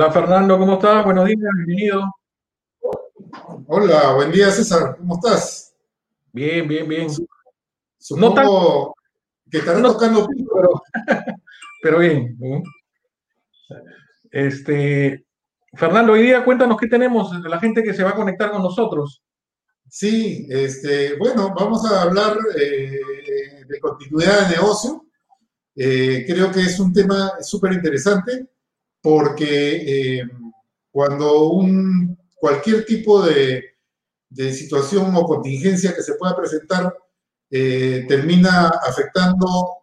Hola Fernando, ¿cómo estás? Buenos días, bienvenido. Hola, buen día César, ¿cómo estás? Bien, bien, bien. Supongo que estarán tocando pero, pero bien. Este, Fernando, hoy día cuéntanos qué tenemos la gente que se va a conectar con nosotros. Sí, este, bueno, vamos a hablar eh, de continuidad de negocio. Eh, creo que es un tema súper interesante porque eh, cuando un, cualquier tipo de, de, situación o contingencia que se pueda presentar termina afectando,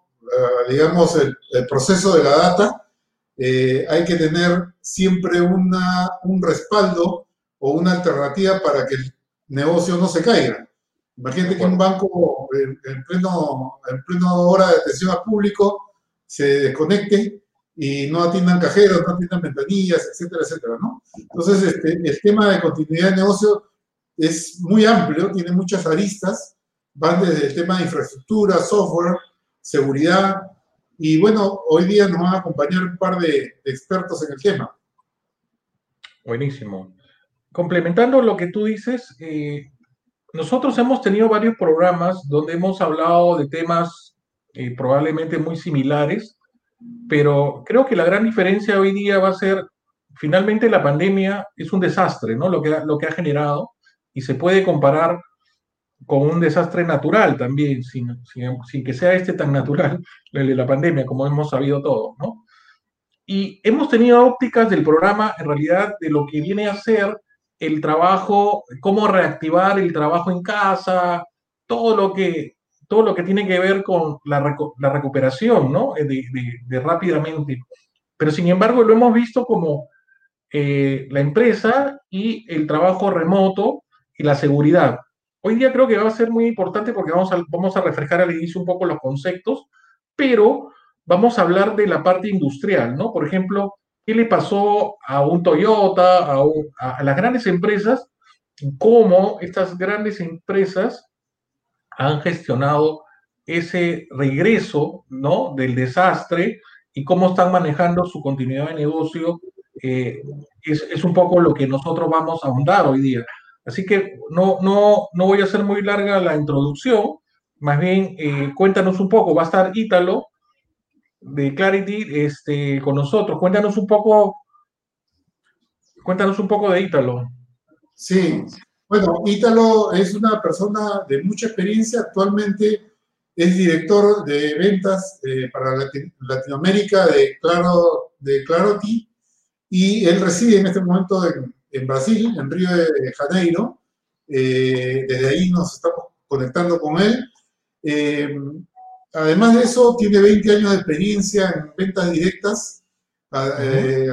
digamos, el, el, proceso de la data, hay que tener siempre una, un respaldo o una alternativa para que el negocio no se caiga. Imagínate que un banco en, pleno, en pleno hora de atención al público se desconecte y no atiendan cajeros, no atiendan ventanillas, etcétera, etcétera, ¿no? Entonces, este, el tema de continuidad de negocio es muy amplio, tiene muchas aristas, van desde el tema de infraestructura, software, seguridad, y bueno, hoy día nos van a acompañar un par de expertos en el tema. Buenísimo. Complementando lo que tú dices, eh, nosotros hemos tenido varios programas donde hemos hablado de temas eh, probablemente muy similares, pero creo que la gran diferencia hoy día va a ser, finalmente la pandemia es un desastre, ¿no? Lo que, lo que ha generado y se puede comparar con un desastre natural también, sin, sin, que sea este tan natural, de la pandemia, como hemos sabido todos, ¿no? Y hemos tenido ópticas del programa, en realidad, de lo que viene a ser el trabajo, cómo reactivar el trabajo en casa, todo lo que, todo lo que tiene que ver con la, la recuperación, ¿no? Eh, de, rápidamente. Pero sin embargo lo hemos visto como eh, la empresa y el trabajo remoto y la seguridad. Hoy día creo que va a ser muy importante porque vamos a, vamos a reflejar al inicio un poco los conceptos, pero vamos a hablar de la parte industrial, ¿no? Por ejemplo, ¿Qué le pasó a un Toyota, a, las grandes empresas? ¿Cómo estas grandes empresas han gestionado ese regreso ¿no? del desastre y cómo están manejando su continuidad de negocio? Eh, es, un poco lo que nosotros vamos a ahondar hoy día. Así que no, no, no voy a hacer muy larga la introducción, más bien eh, cuéntanos un poco, va a estar Ítalo, de Clarity este, con nosotros. Cuéntanos un poco, cuéntanos un poco de Ítalo. Sí, bueno, Ítalo es una persona de mucha experiencia. Actualmente es director de ventas eh, para Latinoamérica de Claro de Clarity y él reside en este momento en, Brasil, en Río de Janeiro. Eh, desde ahí nos estamos conectando con él. Eh, Además de eso, tiene 20 años de experiencia en ventas directas eh,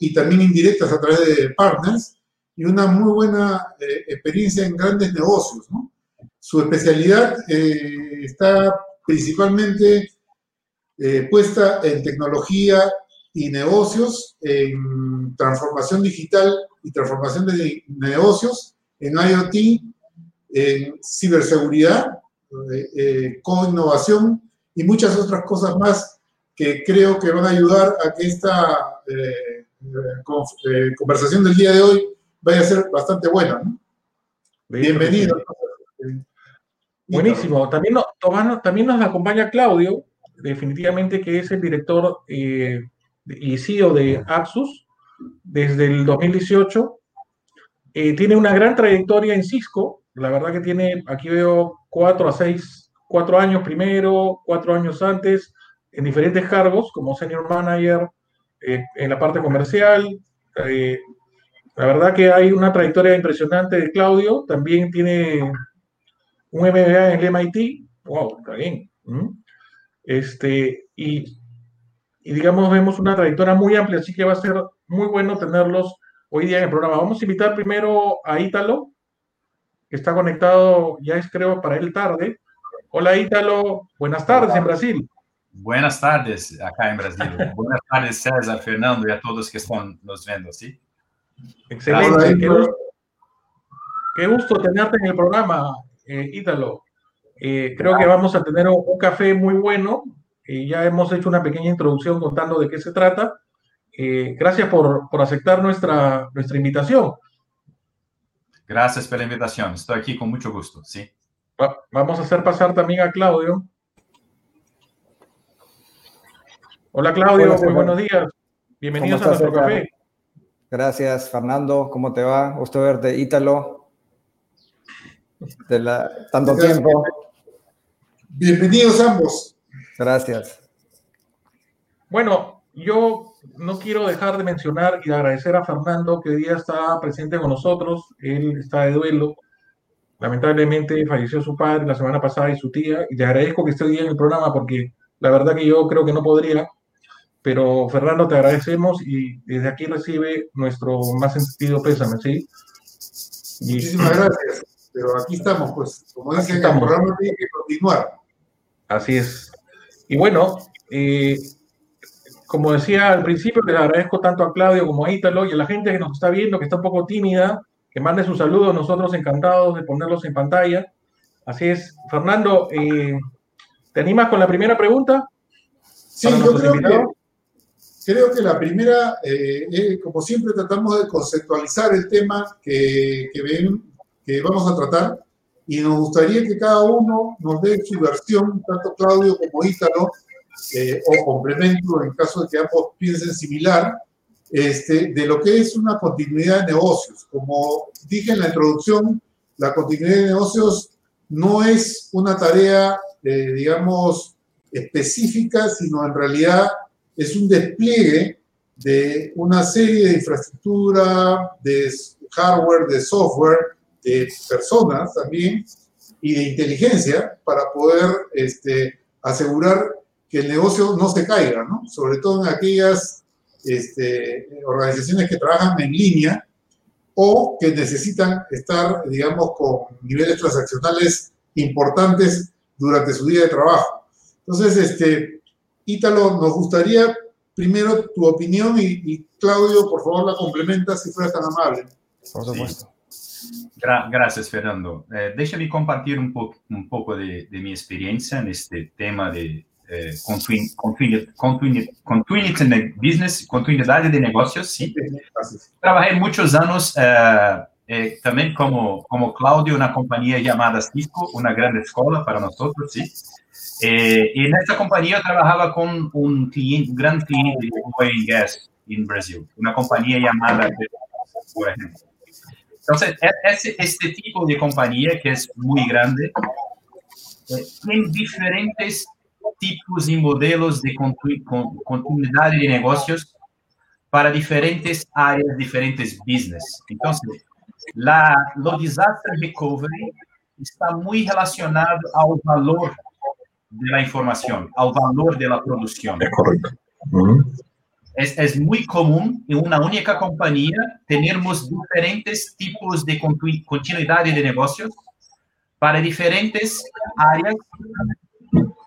y también indirectas a través de partners y una muy buena eh, experiencia en grandes negocios. Su especialidad eh, está principalmente puesta en tecnología y negocios, en transformación digital y transformación de negocios, en IoT, en ciberseguridad eh, eh, con innovación y muchas otras cosas más que creo que van a ayudar a que esta eh, conversación del día de hoy vaya a ser bastante buena. Bienvenido. Buenísimo. También, también nos acompaña Claudio, definitivamente que es el director y CEO de Axus desde el 2018. tiene una gran trayectoria en Cisco, la verdad que tiene, aquí veo cuatro a seis, cuatro años primero, cuatro años antes, en diferentes cargos, como senior manager, eh, en la parte comercial. Eh, la verdad que hay una trayectoria impresionante de Claudio, también tiene un MBA en el MIT, wow, está bien. Este, y, y digamos, vemos una trayectoria muy amplia, así que va a ser muy bueno tenerlos hoy día en el programa. Vamos a invitar primero a Ítalo, que está conectado, ya es creo para él tarde. Hola Ítalo, buenas tardes en Brasil. Buenas tardes acá en Brasil. buenas tardes César, Fernando y a todos que están nos viendo, ¿sí? Excelente, qué gusto, tenerte en el programa, eh, Ítalo. Eh, creo que vamos a tener un, café muy bueno. y ya hemos hecho una pequeña introducción contando de qué se trata. eh, gracias por, por, aceptar nuestra, nuestra invitación. Gracias por la invitación. Estoy aquí con mucho gusto, sí. vamos a hacer pasar también a Claudio. Hola Claudio, muy buenos días. Bienvenidos a nuestro café. Gracias, Fernando. ¿Cómo te va? Gusto verte, Ítalo. De la, tanto tiempo. Bienvenidos ambos. Gracias. Bueno, yo no quiero dejar de mencionar y agradecer a Fernando que hoy día está presente con nosotros. Él está de duelo. Lamentablemente falleció su padre la semana pasada y su tía. Y le agradezco que esté hoy día en el programa porque la verdad que yo creo que no podría. Pero Fernando, te agradecemos y desde aquí recibe nuestro más sentido pésame, ¿sí? Muchísimas gracias. Pero aquí estamos, pues, como dicen, el programa tiene que continuar. Así es. Y bueno, eh, como decía al principio, les agradezco tanto a Claudio como a Ítalo y a la gente que nos está viendo, que está un poco tímida, que mande sus saludos, nosotros encantados de ponerlos en pantalla. Así es. Fernando, eh, ¿te animas con la primera pregunta? Sí, yo creo que, creo que, la primera, eh, como siempre tratamos de conceptualizar el tema que, que, ven, que vamos a tratar y nos gustaría que cada uno nos dé su versión, tanto Claudio como Ítalo, eh, o complemento en caso de que ambos piensen similar, este, de lo que es una continuidad de negocios. Como dije en la introducción, la continuidad de negocios no es una tarea, eh, digamos, específica, sino en realidad es un despliegue de una serie de infraestructura, de hardware, de software, de personas también y de inteligencia para poder este, asegurar que el negocio no se caiga, ¿no? Sobre todo en aquellas este, organizaciones que trabajan en línea o que necesitan estar, digamos, con niveles transaccionales importantes durante su día de trabajo. Entonces, este, Ítalo, nos gustaría primero tu opinión y, Claudio, por favor, la complementa si fuera tan amable. Por supuesto. gracias, Fernando. Eh, déjame compartir un, po un poco de, de, mi experiencia en este tema de eh, continuidade, business, continuidade de negócios, sim. Trabalhei muitos anos eh, eh, também como como Cláudio na companhia chamada Cisco, uma grande escola para nós outros, sim. Eh, e nessa companhia eu trabalhava com um cliente, um grande cliente de oil and gas no Brasil, uma companhia chamada, por exemplo. Então, esse, esse tipo de companhia, que é muito grande, eh, diferentes tipos y modelos de continuidad de negocios para diferentes áreas, diferentes business. Entonces, la, lo disaster recovery está muy relacionado al valor de la información, al valor de la producción. Es correcto. Es, es, muy común en una única compañía tenemos diferentes tipos de continuidad de negocios para diferentes áreas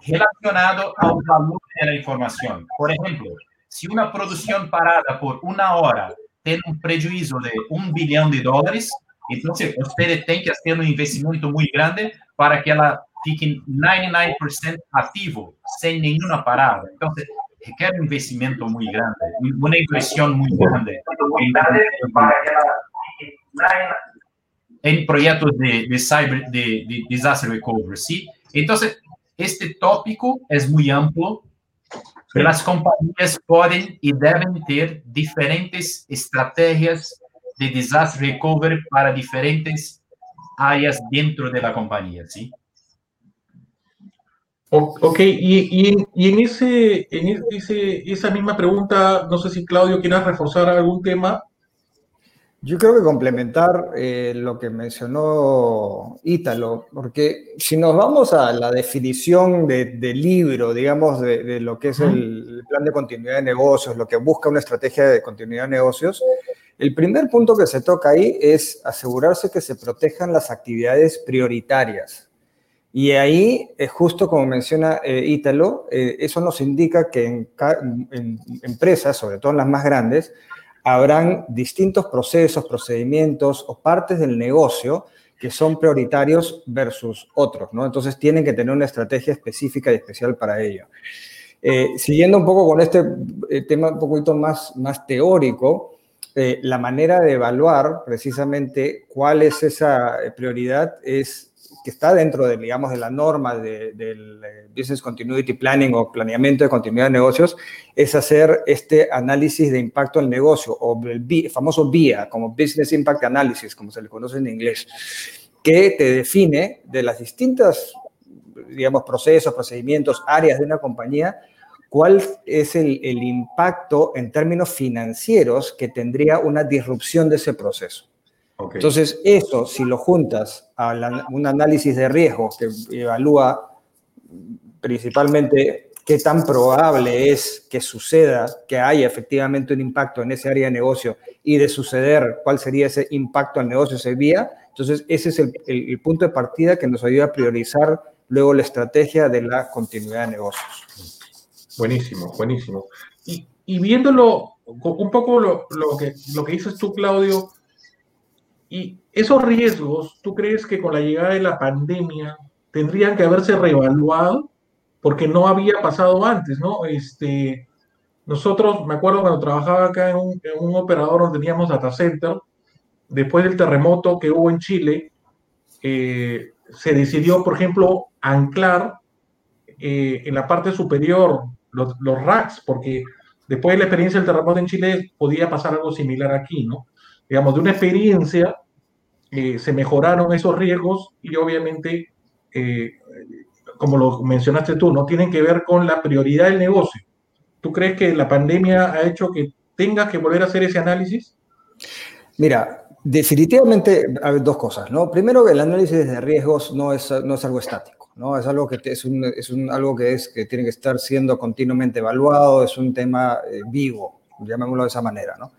relacionado al valor de la información. Por ejemplo, si una producción parada por una hora tiene un prejuicio de un billón de dólares, entonces usted tiene que hacer un investimento muy grande para que ela fique 99% activo, sin ninguna parada. Entonces, requiere un investimento muy grande, una inversión muy grande en proyectos de, de cyber, de, de disaster recovery, ¿sí? Entonces, este tópico es muy amplio. Las compañías pueden y deben tener diferentes estrategias de disaster recovery para diferentes áreas dentro de la compañía, Ok, y, y, en, ese, en ese, esa misma pregunta, no sé si Claudio quieras reforzar algún tema yo creo que complementar eh, lo que mencionó Ítalo, porque si nos vamos a la definición del de libro, digamos, de, lo que es el plan de continuidad de negocios, lo que busca una estrategia de continuidad de negocios, el primer punto que se toca ahí es asegurarse que se protejan las actividades prioritarias. Y ahí, es justo como menciona eh, Ítalo, eh, eso nos indica que en, empresas, sobre todo en las más grandes, habrán distintos procesos, procedimientos o partes del negocio que son prioritarios versus otros, ¿no? Entonces tienen que tener una estrategia específica y especial para ello. Eh, siguiendo un poco con este eh, tema un poquito más, más teórico, eh, la manera de evaluar precisamente cuál es esa prioridad es que está dentro de, digamos, de la norma del Business Continuity Planning o planeamiento de continuidad de negocios, es hacer este análisis de impacto al negocio, o el famoso BIA, como Business Impact Analysis, como se le conoce en inglés, que te define de las distintas, digamos, procesos, procedimientos, áreas de una compañía, cuál es el, impacto en términos financieros que tendría una disrupción de ese proceso. Entonces, eso, si lo juntas a un análisis de riesgo que evalúa principalmente qué tan probable es que suceda, que haya efectivamente un impacto en ese área de negocio y de suceder, cuál sería ese impacto al negocio ese día. Entonces, ese es el punto de partida que nos ayuda a priorizar luego la estrategia de la continuidad de negocios. Buenísimo, buenísimo. Y, y viéndolo un poco lo, lo, que, lo que dices tú, Claudio, y esos riesgos, ¿tú crees que con la llegada de la pandemia tendrían que haberse reevaluado? Porque no había pasado antes, ¿no? Este, nosotros, me acuerdo cuando trabajaba acá en un, operador donde teníamos data center, después del terremoto que hubo en Chile, eh, se decidió, por ejemplo, anclar eh, en la parte superior los, racks, porque después de la experiencia del terremoto en Chile podía pasar algo similar aquí, ¿no? Digamos, de una experiencia eh, se mejoraron esos riesgos y obviamente, eh, como lo mencionaste tú, no tienen que ver con la prioridad del negocio. ¿Tú crees que la pandemia ha hecho que tengas que volver a hacer ese análisis? Mira, definitivamente hay dos cosas, ¿no? Primero, el análisis de riesgos no es, no es algo estático. ¿no? Es algo que es, un, es un, algo que, es, que tiene que estar siendo continuamente evaluado, es un tema eh, vivo, llamémoslo de esa manera, ¿no?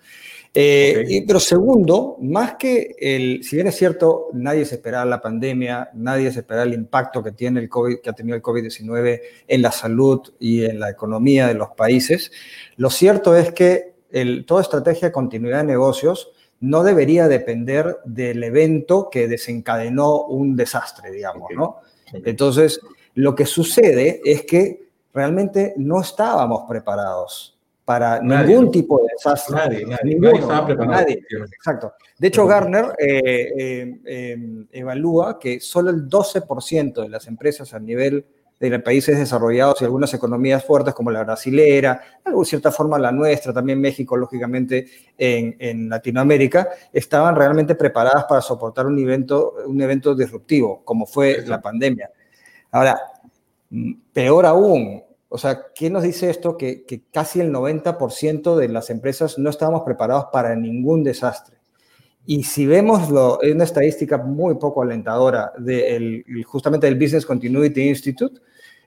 Eh, pero segundo, más que el, si bien es cierto, nadie se esperaba la pandemia, nadie se esperaba el impacto que tiene el COVID, que ha tenido el COVID-19 en la salud y en la economía de los países, lo cierto es que el, toda estrategia de continuidad de negocios no debería depender del evento que desencadenó un desastre, digamos, ¿no? Entonces, lo que sucede es que realmente no estábamos preparados para ningún tipo de desastre. Nadie, nadie, estaba preparado. exacto. De hecho, Garner eh, eh, eh, evalúa que solo el 12% de las empresas a nivel de países desarrollados y algunas economías fuertes como la brasilera, de cierta forma la nuestra, también México, lógicamente, en, Latinoamérica, estaban realmente preparadas para soportar un evento, un evento disruptivo, como fue la pandemia. Ahora, mm, peor aún, o sea, ¿qué nos dice esto? Que, casi el 90% de las empresas no estábamos preparados para ningún desastre. Y si vemos lo, una estadística muy poco alentadora de justamente del Business Continuity Institute,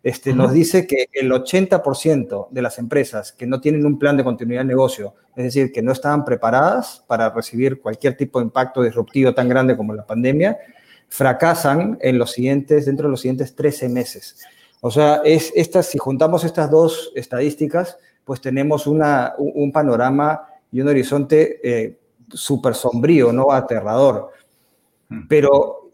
este, nos dice que el 80% de las empresas que no tienen un plan de continuidad de negocio, es decir, que no estaban preparadas para recibir cualquier tipo de impacto disruptivo tan grande como la pandemia, fracasan en los siguientes, dentro de los siguientes 13 meses. O sea, es estas, si juntamos estas dos estadísticas, pues tenemos una, un panorama y un horizonte eh, súper sombrío, ¿no? Aterrador. Pero,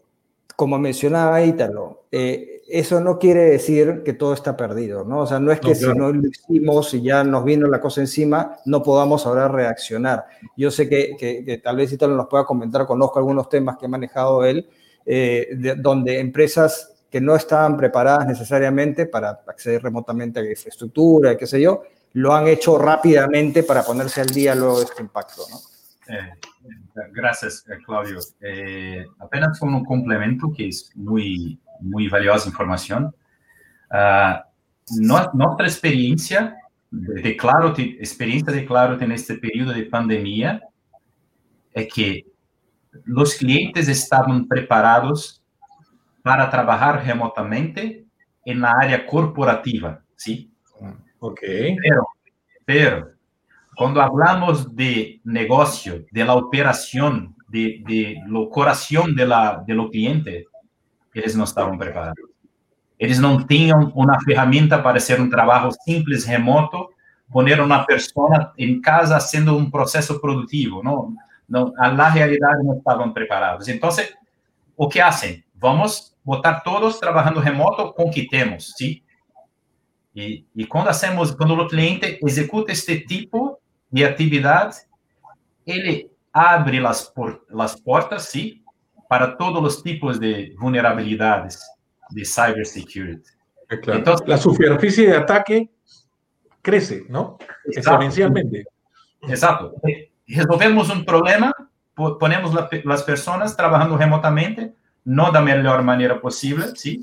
como mencionaba Ítalo, eh, eso no quiere decir que todo está perdido, ¿no? O sea, no es que si no lo hicimos y ya nos vino la cosa encima, no podamos ahora reaccionar. Yo sé que, que, tal vez Ítalo nos pueda comentar, conozco algunos temas que ha manejado él, eh, donde empresas que no estaban preparadas necesariamente para acceder remotamente a la infraestructura, qué sé yo, lo han hecho rápidamente para ponerse al día luego de este impacto, ¿no? Eh, gracias, Claudio. Eh, apenas como un complemento que es muy muy valiosa información. Uh, nuestra experiencia de Claro, experiencia de Claro en este periodo de pandemia es que los clientes estaban preparados para trabajar remotamente en la área corporativa, ¿sí? Ok. Pero, pero cuando hablamos de negocio, de la operación, de, de lo corazón de la, de lo cliente, eles não estavam preparados. Eles não tinham uma ferramenta para ser um trabalho simples, remoto, poner uma pessoa em casa sendo um processo produtivo. Não, não, na realidade não estavam preparados. Então, o que fazem? Vamos botar todos trabalhando remoto com o que temos, sim? Y, y cuando hacemos, cuando el cliente ejecuta este tipo de actividad, él abre las, por, las puertas, sí, para todos los tipos de vulnerabilidades de cybersecurity. Claro. Entonces, la superficie de ataque crece, ¿no? Exponencialmente. Exacto. Resolvemos un problema, ponemos la, las personas trabajando remotamente, no de la mejor manera posible, ¿sí?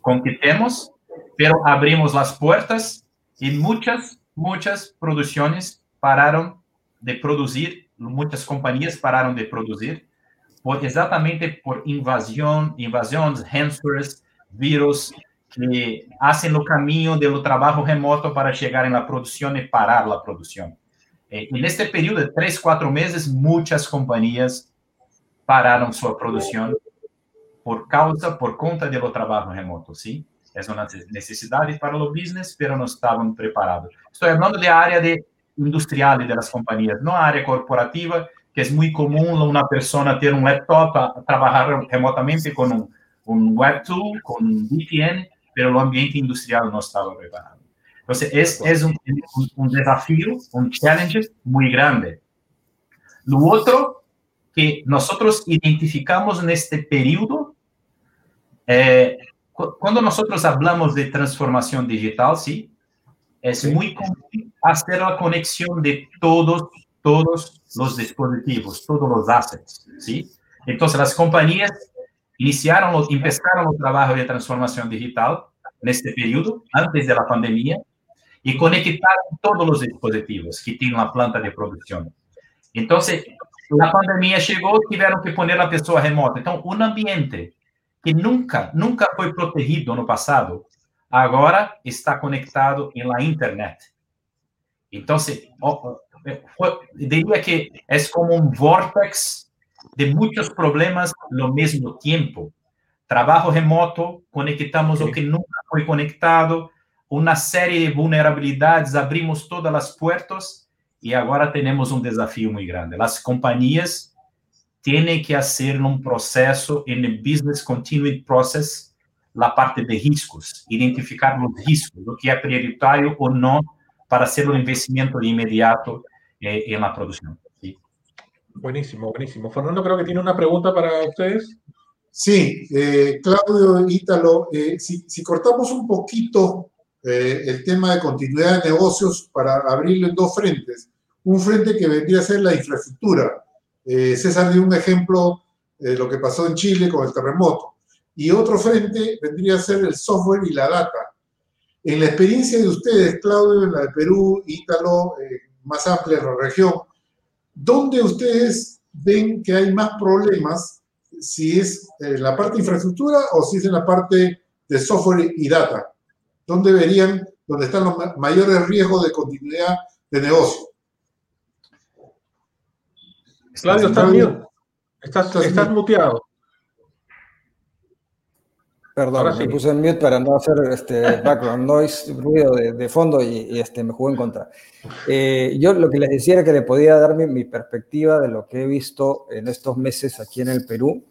Compitemos, pero abrimos las puertas y muchas, muchas producciones pararon de producir, muchas compañías pararon de producir, por, exatamente por invasión, invasiones, ransomware, virus, que hacen el camino del trabajo remoto para llegar en la producción y parar la producción. Eh, en este periodo de tres, cuatro meses, muchas compañías pararon su producción por causa, por conta del trabajo remoto, ¿sí? Es una necesidad para los business, pero no estaban preparados. Estoy hablando de área de industrial de las compañías, no área corporativa, que es muy común una persona tener un laptop, a, trabajar remotamente con un, un web tool, con un VPN, pero el ambiente industrial no estaba preparado. Entonces, es, es un, un, un, desafío, un challenge muy grande. Lo otro que nosotros identificamos en este eh, cuando nosotros hablamos de transformación digital, sí, es sí. muy común hacer la conexión de todos, todos los dispositivos, todos los assets, ¿sí? Entonces, las compañías iniciaron, empezaron el trabajo de transformación digital en este periodo, antes de la pandemia, y conectaron todos los dispositivos que tienen la planta de producción. Entonces, la pandemia llegó, tuvieron que poner a pessoa remota. Então, um ambiente que nunca, nunca foi protegido no passado, agora está conectado la internet. Então, diria que é como um vortex de muitos problemas no mesmo tempo. Trabalho remoto, conectamos o que nunca foi conectado, uma série de vulnerabilidades, abrimos todas as portas e agora temos um desafio muito grande. As companhias têm que fazer um processo, em business continuity process, a parte de riscos, identificar os riscos, o que é prioritário ou não para hacer un investimento de inmediato eh, en la producción. ¿sí? Buenísimo, buenísimo. Fernando, creo que tiene una pregunta para ustedes. Sí, eh, Claudio, Ítalo, eh, si, si, cortamos un poquito eh, el tema de continuidad de negocios para abrirlo en dos frentes, un frente que vendría a ser la infraestructura. Eh, César dio un ejemplo de lo que pasó en Chile con el terremoto. Y otro frente vendría a ser el software y la data. En la experiencia de ustedes, Claudio, en la de Perú, Ítalo, eh, más amplia en la región, ¿dónde ustedes ven que hay más problemas? Si es en la parte de infraestructura o si es en la parte de software y data. ¿Dónde verían, dónde están los mayores riesgos de continuidad de negocio? Claudio, estás, Claudio, estás, estás, estás muteado. Perdón, me puse en mute para no hacer este background noise, ruido de, de fondo y, y, este, me jugó en contra. Eh, yo lo que les decía era que le podía dar mi, mi, perspectiva de lo que he visto en estos meses aquí en el Perú.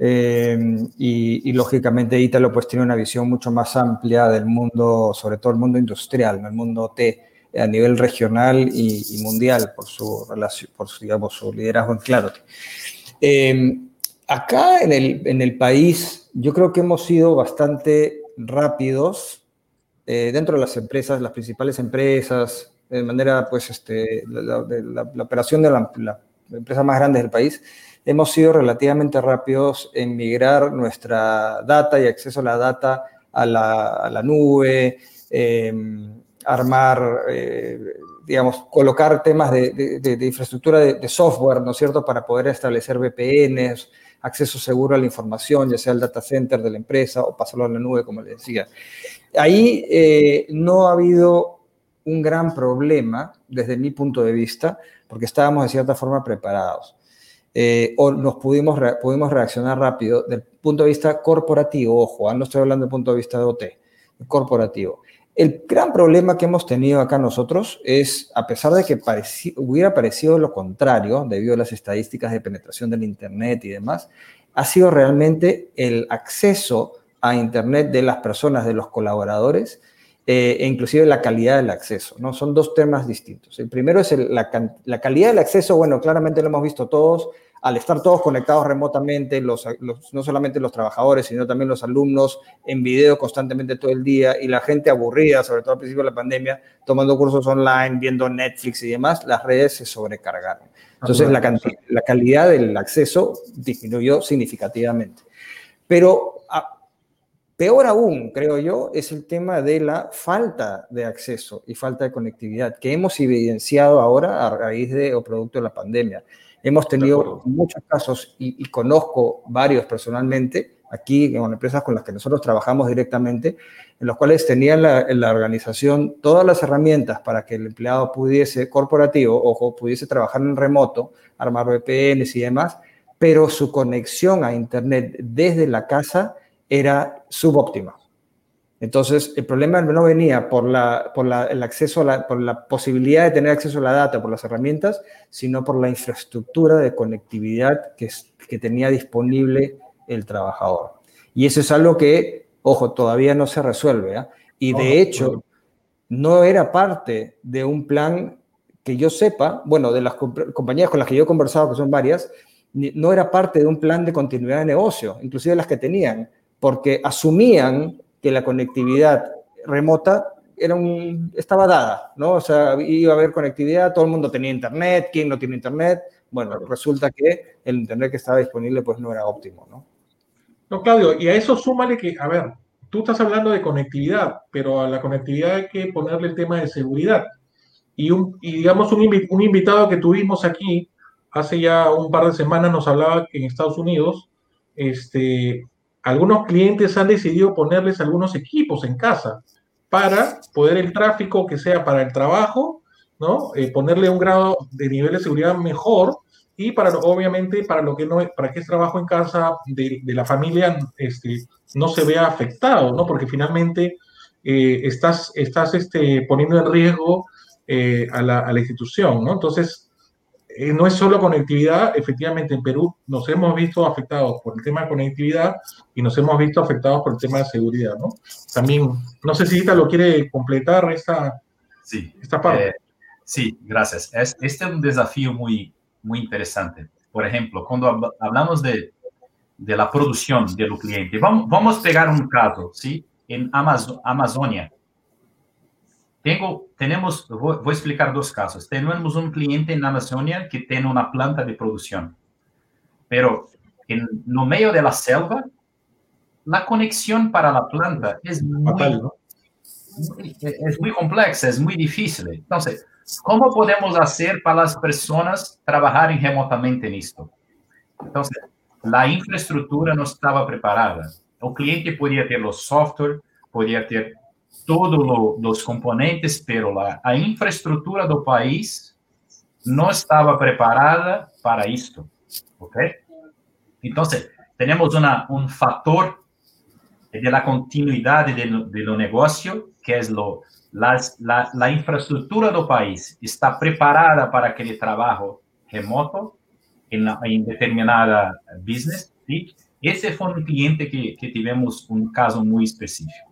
Eh, y, y, lógicamente Ítalo pues tiene una visión mucho más amplia del mundo, sobre todo el mundo industrial, el mundo T a nivel regional y, mundial por su relación, por su, digamos, su liderazgo en Clarity. Eh, acá en el, en el país yo creo que hemos sido bastante rápidos eh, dentro de las empresas, las principales empresas, de manera, pues, este, la, la, la operación de la, la, empresa más grande del país, hemos sido relativamente rápidos en migrar nuestra data y acceso a la data a la, a la nube, eh, armar, eh, digamos, colocar temas de, infraestructura de, software, ¿no es cierto?, para poder establecer VPNs, acceso seguro a la información, ya sea el data center de la empresa o pasarlo a la nube, como les decía. Ahí eh, no ha habido un gran problema desde mi punto de vista, porque estábamos de cierta forma preparados. Eh, o nos pudimos, pudimos reaccionar rápido del punto de vista corporativo, ojo, ¿eh? no estoy hablando del punto de vista de OT, corporativo. El gran problema que hemos tenido acá nosotros es, a pesar de que hubiera parecido lo contrario, debido a las estadísticas de penetración del Internet y demás, ha sido realmente el acceso a Internet de las personas, de los colaboradores, eh, e inclusive la calidad del acceso, ¿no? Son dos temas distintos. El primero es la, calidad del acceso, bueno, claramente lo hemos visto todos, al estar todos conectados remotamente, los, no solamente los trabajadores, sino también los alumnos en video constantemente todo el día y la gente aburrida, sobre todo al principio de la pandemia, tomando cursos online, viendo Netflix y demás, las redes se sobrecargaron. Entonces la, la calidad del acceso disminuyó significativamente. Pero peor aún, creo yo, es el tema de la falta de acceso y falta de conectividad que hemos evidenciado ahora a raíz de o producto de la pandemia. Hemos tenido muchos casos y, conozco varios personalmente aquí en empresas con las que nosotros trabajamos directamente, en los cuales tenían la, la, organización todas las herramientas para que el empleado pudiese, corporativo, ojo, pudiese trabajar en remoto, armar VPNs y demás, pero su conexión a Internet desde la casa era subóptima. Entonces, el problema no venía por, la, por el acceso a la, por la posibilidad de tener acceso a la data, por las herramientas, sino por la infraestructura de conectividad que, que tenía disponible el trabajador. Y eso es algo que, ojo, todavía no se resuelve. ¿ah? Y de hecho, no era parte de un plan que yo sepa, bueno, de las compañías con las que yo he conversado, que son varias, no era parte de un plan de continuidad de negocio, inclusive las que tenían, porque asumían que la conectividad remota era un, estaba dada, ¿no? O sea, iba a haber conectividad, todo el mundo tenía internet, ¿quién no tiene internet? Bueno, resulta que el internet que estaba disponible pues no era óptimo, ¿no? No, Claudio, y a eso súmale que, a ver, tú estás hablando de conectividad, pero a la conectividad hay que ponerle el tema de seguridad. Y, un, y digamos, un, un invitado que tuvimos aquí hace ya un par de semanas nos hablaba que en Estados Unidos este, algunos clientes han decidido ponerles algunos equipos en casa para poder el tráfico que sea para el trabajo, ¿no? Eh, ponerle un grado de nivel de seguridad mejor y para obviamente para lo que no para que es trabajo en casa de, la familia este, no se vea afectado, ¿no? Porque finalmente eh, estás, estás este, poniendo en riesgo eh, a, la, a la institución, ¿no? Entonces, eh, no es solo conectividad, efectivamente en Perú nos hemos visto afectados por el tema de conectividad y nos hemos visto afectados por el tema de seguridad, ¿no? También, no sé si Ita lo quiere completar esta, sí, esta parte. Eh, sí, gracias. este es un desafío muy, muy interesante. Por ejemplo, cuando hablamos de, de la producción del cliente, vamos, vamos a pegar un caso, ¿sí? En Amazon, Amazonia, tengo, tenemos, voy, a explicar dos casos. Tenemos un cliente en Amazonia que tiene una planta de producción, pero en no medio de la selva, la conexión para la planta es muy, es muy compleja, es muy difícil. Entonces, ¿cómo podemos hacer para las personas trabajar remotamente en esto? Entonces, la infraestructura no estaba preparada. El cliente podía tener los software, podía tener todos los componentes, pero la, infraestructura del país no estaba preparada para esto. ¿Ok? Entonces, tenemos una, un factor de la continuidad del de lo negocio, que es lo, la, la, infraestructura del país está preparada para aquel trabajo remoto en, en determinada business. ¿sí? Ese fue un cliente que, que tivemos un caso muy específico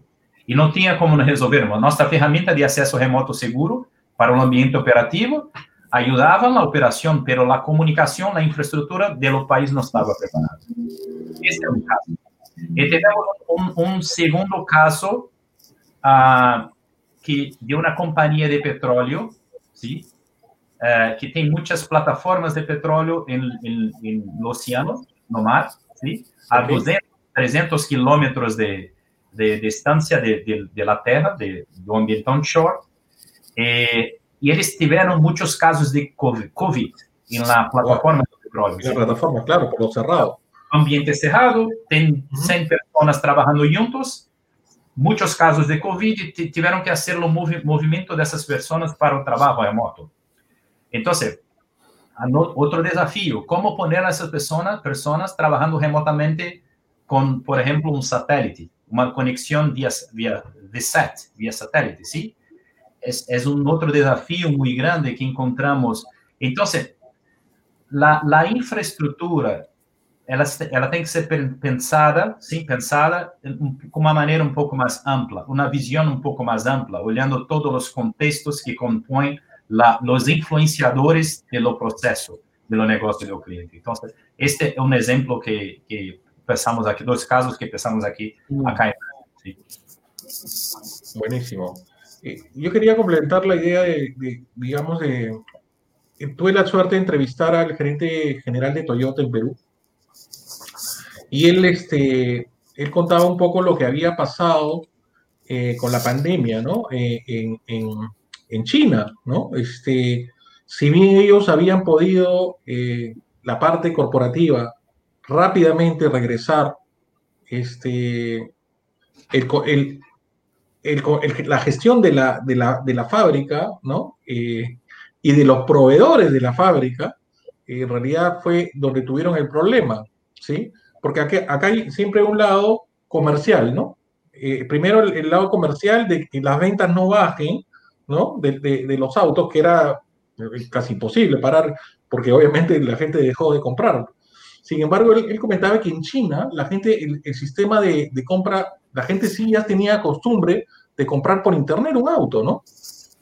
e não tinha como resolvermos. Nossa ferramenta de acesso remoto seguro para o ambiente operativo ajudava na operação, mas a comunicação, a infraestrutura do país não estava preparada. Esse é um caso. E tivemos um, um segundo caso uh, que de uma companhia de petróleo, sim, uh, que tem muitas plataformas de petróleo no oceano, no mar, sim, a 200, 300 quilômetros de, de distância de, de, de la Terra, de, do ambiente onshore, e, e eles tiveram muitos casos de COVID, COVID na plataforma do petróleo. Na plataforma, claro, por lo cerrado. Ambiente cerrado, tem 100 pessoas trabalhando juntos, muitos casos de COVID, tiveram que fazer o movi movimento dessas pessoas para o trabalho remoto. Então, outro desafio, como pôr essas pessoas, pessoas trabalhando remotamente com, por exemplo, um satélite uma conexão via, via VSAT, via satélite, ¿sí? Es, es un otro desafío muy grande que encontramos. Entonces, la, la infraestructura ela, ela tem que ser pensada, sim, pensada com uma maneira um pouco mais ampla, uma visão um pouco mais ampla, olhando todos os contextos que compõem la, os influenciadores do processo do negócio do cliente. Então, este é um exemplo que, que pensamos aqui, dois casos que pensamos aqui, mm. acá. Sí. Buenísimo. Eh, yo quería complementar la idea de, de, digamos, de... Tuve la suerte de entrevistar al gerente general de Toyota en Perú, y él, este, él contaba un poco lo que había pasado eh, con la pandemia, ¿no? Eh, en, en, en, China, ¿no? Este, si bien ellos habían podido, eh, la parte corporativa, rápidamente regresar, este, el, el, la gestión de la, de la, de la fábrica, ¿no? y de los proveedores de la fábrica, en realidad fue donde tuvieron el problema, ¿sí? porque acá, hay siempre un lado comercial, ¿no? Eh, primero el, lado comercial de que las ventas no bajen, ¿no? De, los autos, que era eh, casi imposible parar, porque obviamente la gente dejó de comprar. Sin embargo, él, comentaba que en China la gente, el, sistema de, compra, la gente sí ya tenía costumbre de comprar por internet un auto, ¿no?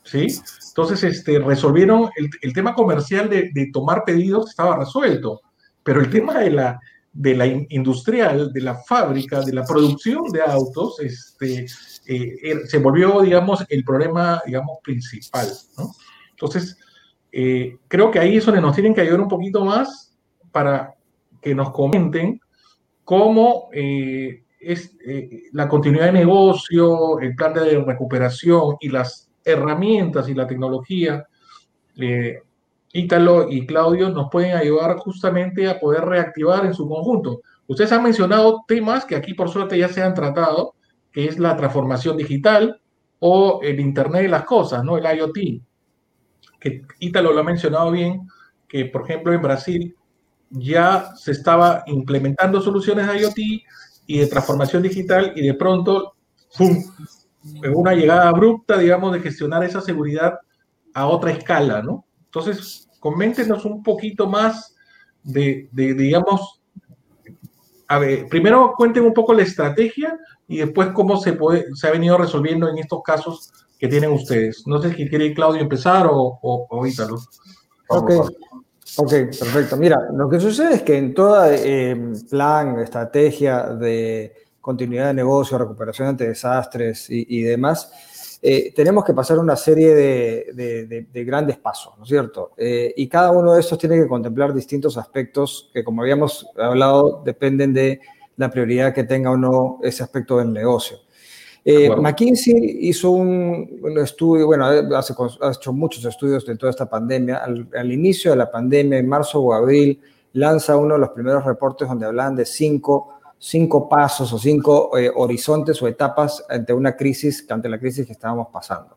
¿Sí? Entonces, este, resolvieron el, tema comercial de, tomar pedidos, estaba resuelto, pero el tema de la, industrial, de la fábrica, de la producción de autos, este, eh, er, se volvió, digamos, el problema, digamos, principal. Entonces, eh, creo que ahí es donde nos tienen que ayudar un poquito más para que nos comenten cómo eh, es la continuidad de negocio, el plan de recuperación y las herramientas y la tecnología Ítalo y Claudio nos pueden ayudar justamente a poder reactivar en su conjunto. Ustedes han mencionado temas que aquí por suerte ya se han tratado, que es la transformación digital o el Internet de las cosas, ¿no? El IoT. Que Ítalo lo ha mencionado bien, que por ejemplo en Brasil ya se estaba implementando soluciones de IoT y de transformación digital y de pronto, ¡pum!, una llegada abrupta, digamos, de gestionar esa seguridad a otra escala, ¿no? Entonces, coméntenos un poquito más de, digamos, a ver, primero cuenten un poco la estrategia y después cómo se, puede, se ha venido resolviendo en estos casos que tienen ustedes. No sé si quiere Claudio empezar o, o, Ítalo. Ok, ok, perfecto. Mira, lo que sucede es que en toda eh, plan, estrategia de continuidad de negocio, recuperación ante desastres y demás, eh, tenemos que pasar una serie de, grandes pasos, ¿no es cierto? Eh, y cada uno de estos tiene que contemplar distintos aspectos que, como habíamos hablado, dependen de la prioridad que tenga o no ese aspecto del negocio. Eh, McKinsey hizo un, estudio, bueno, hace, ha hecho muchos estudios de toda esta pandemia. Al, al, inicio de la pandemia, en marzo o abril, lanza uno de los primeros reportes donde hablan de cinco cinco pasos o cinco eh, horizontes o etapas ante una crisis, ante la crisis que estábamos pasando.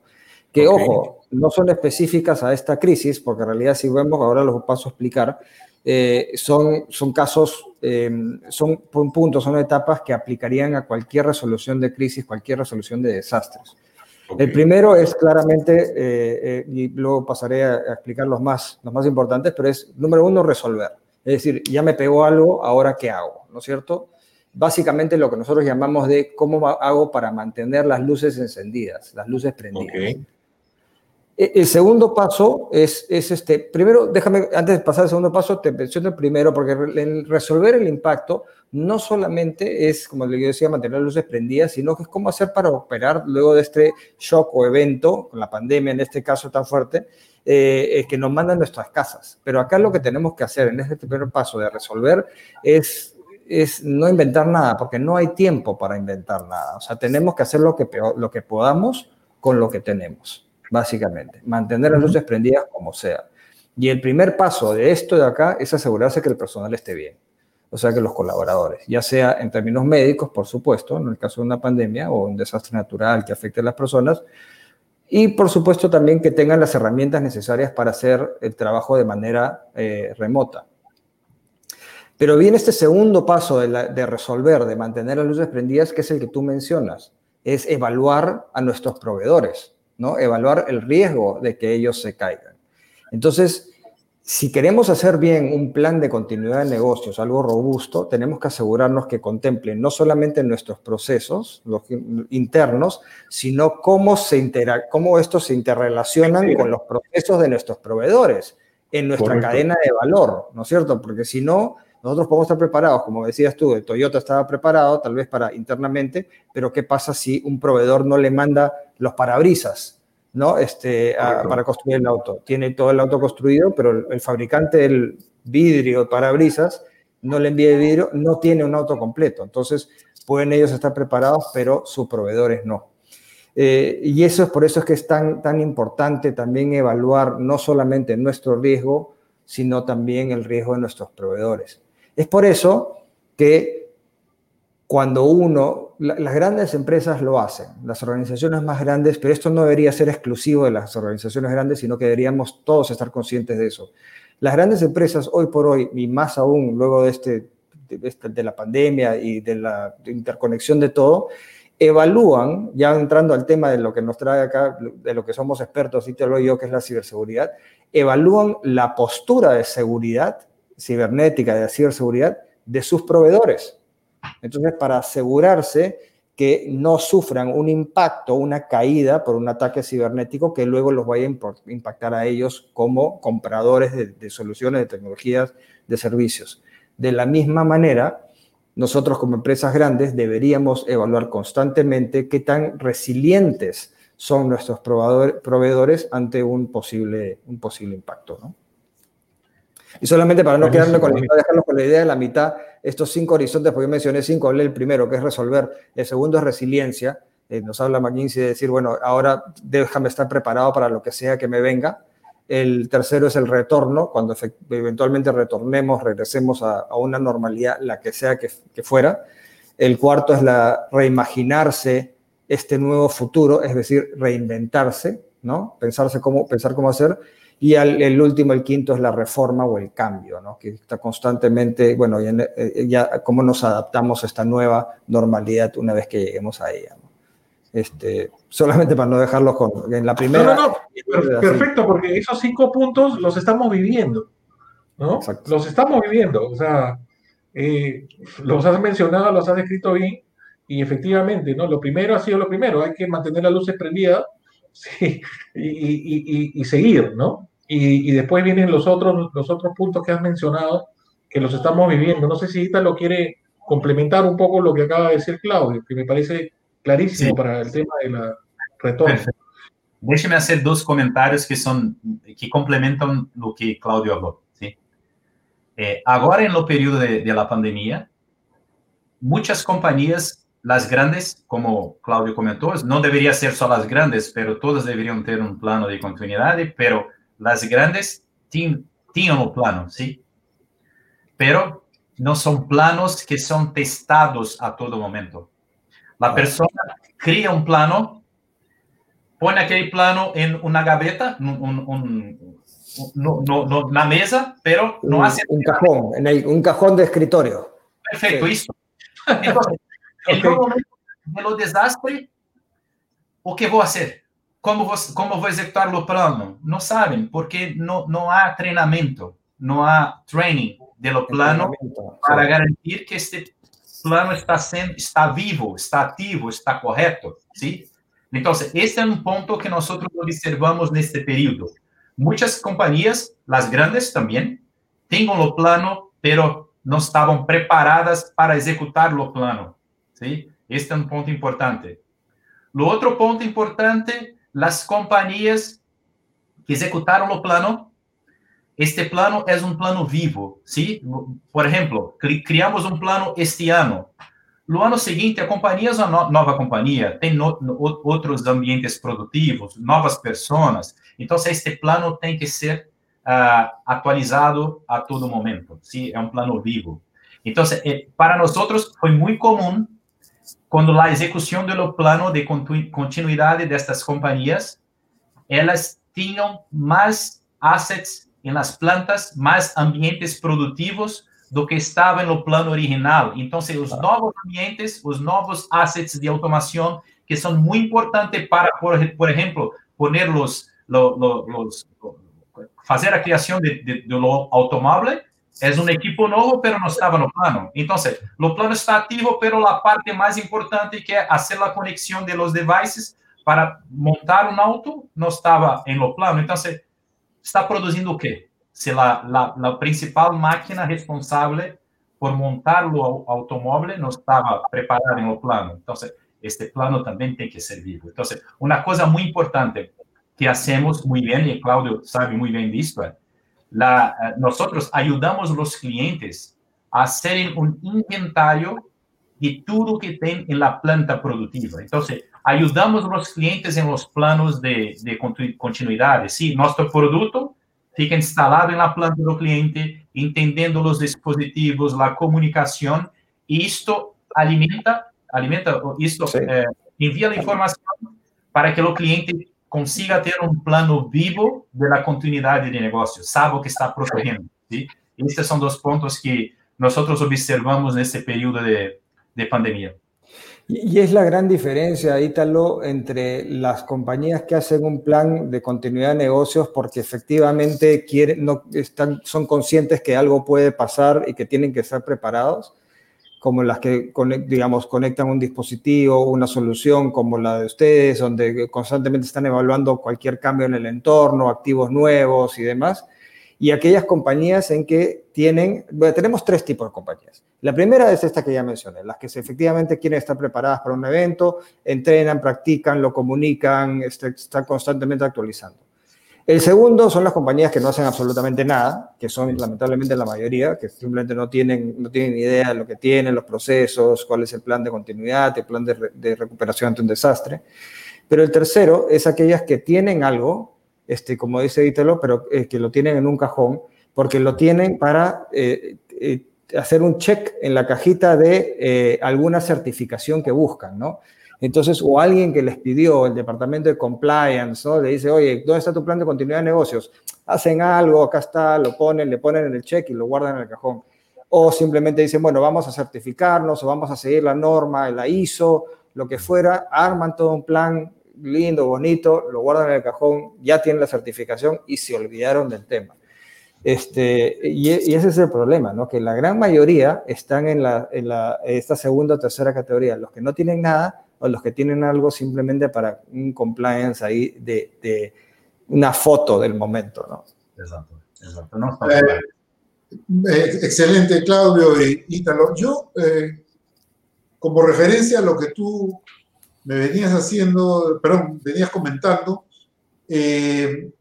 Que, ojo, no son específicas a esta crisis, porque en realidad si vemos, ahora los paso a explicar, eh, son, son casos, em, son puntos, son etapas que aplicarían a cualquier resolución de crisis, cualquier resolución de desastres. El primero es claramente, eh, y luego pasaré a, a, explicar los más, los más importantes, pero es, número uno, resolver. Es decir, ya me pegó algo, ahora qué hago, ¿no es cierto? básicamente lo que nosotros llamamos de cómo hago para mantener las luces encendidas, las luces prendidas. E, el segundo paso es, es, este, primero, déjame, antes de pasar al segundo paso, te menciono el primero, porque resolver el impacto no solamente es, como le decía, mantener las luces prendidas, sino que es cómo hacer para operar luego de este shock o evento, con la pandemia en este caso tan fuerte, eh, que nos mandan nuestras casas. Pero acá lo que tenemos que hacer en este primer paso de resolver es es no inventar nada, porque no hay tiempo para inventar nada. O sea, tenemos que hacer lo que, lo que podamos con lo que tenemos, básicamente. Mantener las luces prendidas como sea. Y el primer paso de esto de acá es asegurarse que el personal esté bien. O sea, que los colaboradores, ya sea en términos médicos, por supuesto, en el caso de una pandemia o un desastre natural que afecte a las personas, y por supuesto también que tengan las herramientas necesarias para hacer el trabajo de manera eh, remota. Pero viene este segundo paso de, resolver, de mantener las luces prendidas, que es el que tú mencionas, es evaluar a nuestros proveedores, ¿no? Evaluar el riesgo de que ellos se caigan. Entonces, si queremos hacer bien un plan de continuidad de negocios, algo robusto, tenemos que asegurarnos que contemplen no solamente nuestros procesos los internos, sino cómo, se cómo estos se interrelacionan con los procesos de nuestros proveedores en nuestra cadena de valor, ¿no es cierto? Porque si no, nosotros podemos estar preparados, como decías tú, Toyota estaba preparado tal vez para internamente, pero ¿qué pasa si un proveedor no le manda los parabrisas? ¿no? Este, para construir el auto. Tiene todo el auto construido, pero el, fabricante del vidrio, parabrisas, no le envía el vidrio, no tiene un auto completo. Entonces, pueden ellos estar preparados, pero sus proveedores no. Eh, y eso es por eso es que es tan, tan importante también evaluar no solamente nuestro riesgo, sino también el riesgo de nuestros proveedores. Es por eso que cuando uno, las grandes empresas lo hacen, las organizaciones más grandes, pero esto no debería ser exclusivo de las organizaciones grandes, sino que deberíamos todos estar conscientes de eso. Las grandes empresas hoy por hoy, y más aún luego de, este, de, este, la pandemia y de la interconexión de todo, evalúan, ya entrando al tema de lo que nos trae acá, de lo que somos expertos, y te lo yo, que es la ciberseguridad, evalúan la postura de seguridad cibernética, de ciberseguridad, de sus proveedores. Entonces, para asegurarse que no sufran un impacto, una caída por un ataque cibernético que luego los vaya a impactar a ellos como compradores de, soluciones, de tecnologías, de servicios. De la misma manera, nosotros como empresas grandes deberíamos evaluar constantemente qué tan resilientes son nuestros proveedores ante un posible, un posible impacto. ¿no? Y solamente para no quedarme con la, dejarlo con la idea de la mitad, estos cinco horizontes, porque yo mencioné cinco, hablé el primero, que es resolver, el segundo es resiliencia, eh, nos habla McKinsey de decir, bueno, ahora déjame estar preparado para lo que sea que me venga. El tercero es el retorno, cuando eventualmente retornemos, regresemos a, a una normalidad, la que sea que, que, fuera. El cuarto es la reimaginarse este nuevo futuro, es decir, reinventarse, ¿no? Pensarse cómo, pensar cómo hacer. Y el último, el quinto, es la reforma o el cambio, ¿no? que está constantemente, bueno, ya, eh, ya, cómo nos adaptamos a esta nueva normalidad una vez que lleguemos a ella. ¿no? Este, solamente para no dejarlo con, en la primera. No, no, no, perfecto, porque esos cinco puntos los estamos viviendo, ¿no? Los estamos viviendo, o sea, eh, los has mencionado, los has escrito bien, y efectivamente, ¿no? Lo primero ha sido lo primero, hay que mantener las luces prendidas sí, y, y, y, seguir, ¿no? Y, después vienen los otros, los otros puntos que has mencionado, que los estamos viviendo. No sé si lo quiere complementar un poco lo que acaba de decir Claudio, que me parece clarísimo para el tema de la retorno. Déjeme hacer dos comentarios que son que complementan lo que Claudio habló. ¿sí? Eh, ahora, en lo periodo de, de la pandemia, muchas compañías las grandes, como Claudio comentó, no debería ser solo las grandes, pero todas deberían tener un plano de continuidad, pero las grandes tienen un plano, ¿sí? Pero no son planos que son testados a todo momento. La persona crea un plano, pone aquel plano en una gaveta, un, un, no, no, una mesa, pero no hace... Un cajón, en el, un cajón de escritorio. Perfecto, eso. Entonces, en el momento del desastre, ¿o qué voy a hacer? Como vou, como vou executar o plano? Não sabem, porque não, não há treinamento, não há training do plano para garantir que este plano está sendo está vivo, está ativo, está correto, sim? Então, este é um ponto que nós observamos neste período. Muitas companhias, as grandes também, têm o plano, pero não estavam preparadas para executar o plano, sim? Este é um ponto importante. O outro ponto importante las compañías que ejecutaron el plano, este plano es un plano vivo, ¿sí? Por ejemplo, criamos un plano este año. No ano seguinte, a companhia é uma nova companhia, tem no, no, outros ambientes produtivos, novas pessoas. Então, este plano tem que ser uh, atualizado a todo momento. ¿sí? É um plano vivo. Então, eh, para nós foi muito comum quando a execução do plano de continuidade destas companhias, elas tinham mais assets em las plantas, mais ambientes produtivos do que estava no plano original. Então, os novos ambientes, os novos assets de automação, que são muito importantes para, por, por exemplo, poner los, los, los, fazer a criação de, de, automóvel é um equipo novo, pero não estava no plano. Então, o plano está ativo, pero a parte mais importante que é fazer a conexão de los devices para montar um auto não estava em lo plano. Então, está produzindo o quê? Se a, a, a principal máquina responsável por montar o automóvel não estava preparada em lo plano. Então, este plano também tem que ser vivo. Então, uma coisa muito importante que hacemos muy bien, y Claudio sabe muy bien de esto, la, eh, nosotros ayudamos a los clientes a hacer un inventario de todo que tienen en la planta productiva. Entonces, ayudamos a los clientes en los planos de, de continuidad. Sí, nuestro producto fica instalado en la planta del cliente, entendiendo los dispositivos, la comunicación, y esto alimenta, alimenta esto sí. eh, envía la información para que el cliente consiga ter um plano vivo da continuidade de negócio, sabe o que está protegendo. ¿sí? Estes são dois pontos que nós observamos nesse período de, de pandemia. Y es la gran diferencia, Ítalo, entre las compañías que hacen un plan de continuidad de negocios porque efectivamente quieren, no, están, son conscientes que algo puede pasar y que tienen que estar preparados, como las que, digamos, conectan un dispositivo, una solución como la de ustedes, donde constantemente están evaluando cualquier cambio en el entorno, activos nuevos y demás. Y aquellas compañías en que tienen, bueno, tenemos tres tipos de compañías. La primera es esta que ya mencioné, las que efectivamente quieren estar preparadas para un evento, entrenan, practican, lo comunican, este, están constantemente actualizando. El segundo son las compañías que no hacen absolutamente nada, que son lamentablemente la mayoría, que simplemente no tienen, no tienen idea de lo que tienen, los procesos, cuál es el plan de continuidad, el plan de, recuperación ante un desastre. Pero el tercero es aquellas que tienen algo, este, como dice Ítalo, pero eh, que lo tienen en un cajón, porque lo tienen para eh, eh, hacer un check en la cajita de alguna certificación que buscan, ¿no? Entonces, o alguien que les pidió, el departamento de compliance, ¿no? Le dice, oye, ¿dónde está tu plan de continuidad de negocios? Hacen algo, acá está, lo ponen, le ponen en el check y lo guardan en el cajón. O simplemente dicen, bueno, vamos a certificarnos o vamos a seguir la norma, la ISO, lo que fuera, arman todo un plan lindo, bonito, lo guardan en el cajón, ya tienen la certificación y se olvidaron del tema. Este, y, y, ese es el problema, ¿no? Que la gran mayoría están en, la, en la, esta segunda o tercera categoría. Los que no tienen nada o los que tienen algo simplemente para un compliance ahí de, de una foto del momento, ¿no? Exacto, exacto. No, eh, eh, excelente, Claudio y Ítalo. Yo, eh, como referencia a lo que tú me venías haciendo, perdón, venías comentando, eh,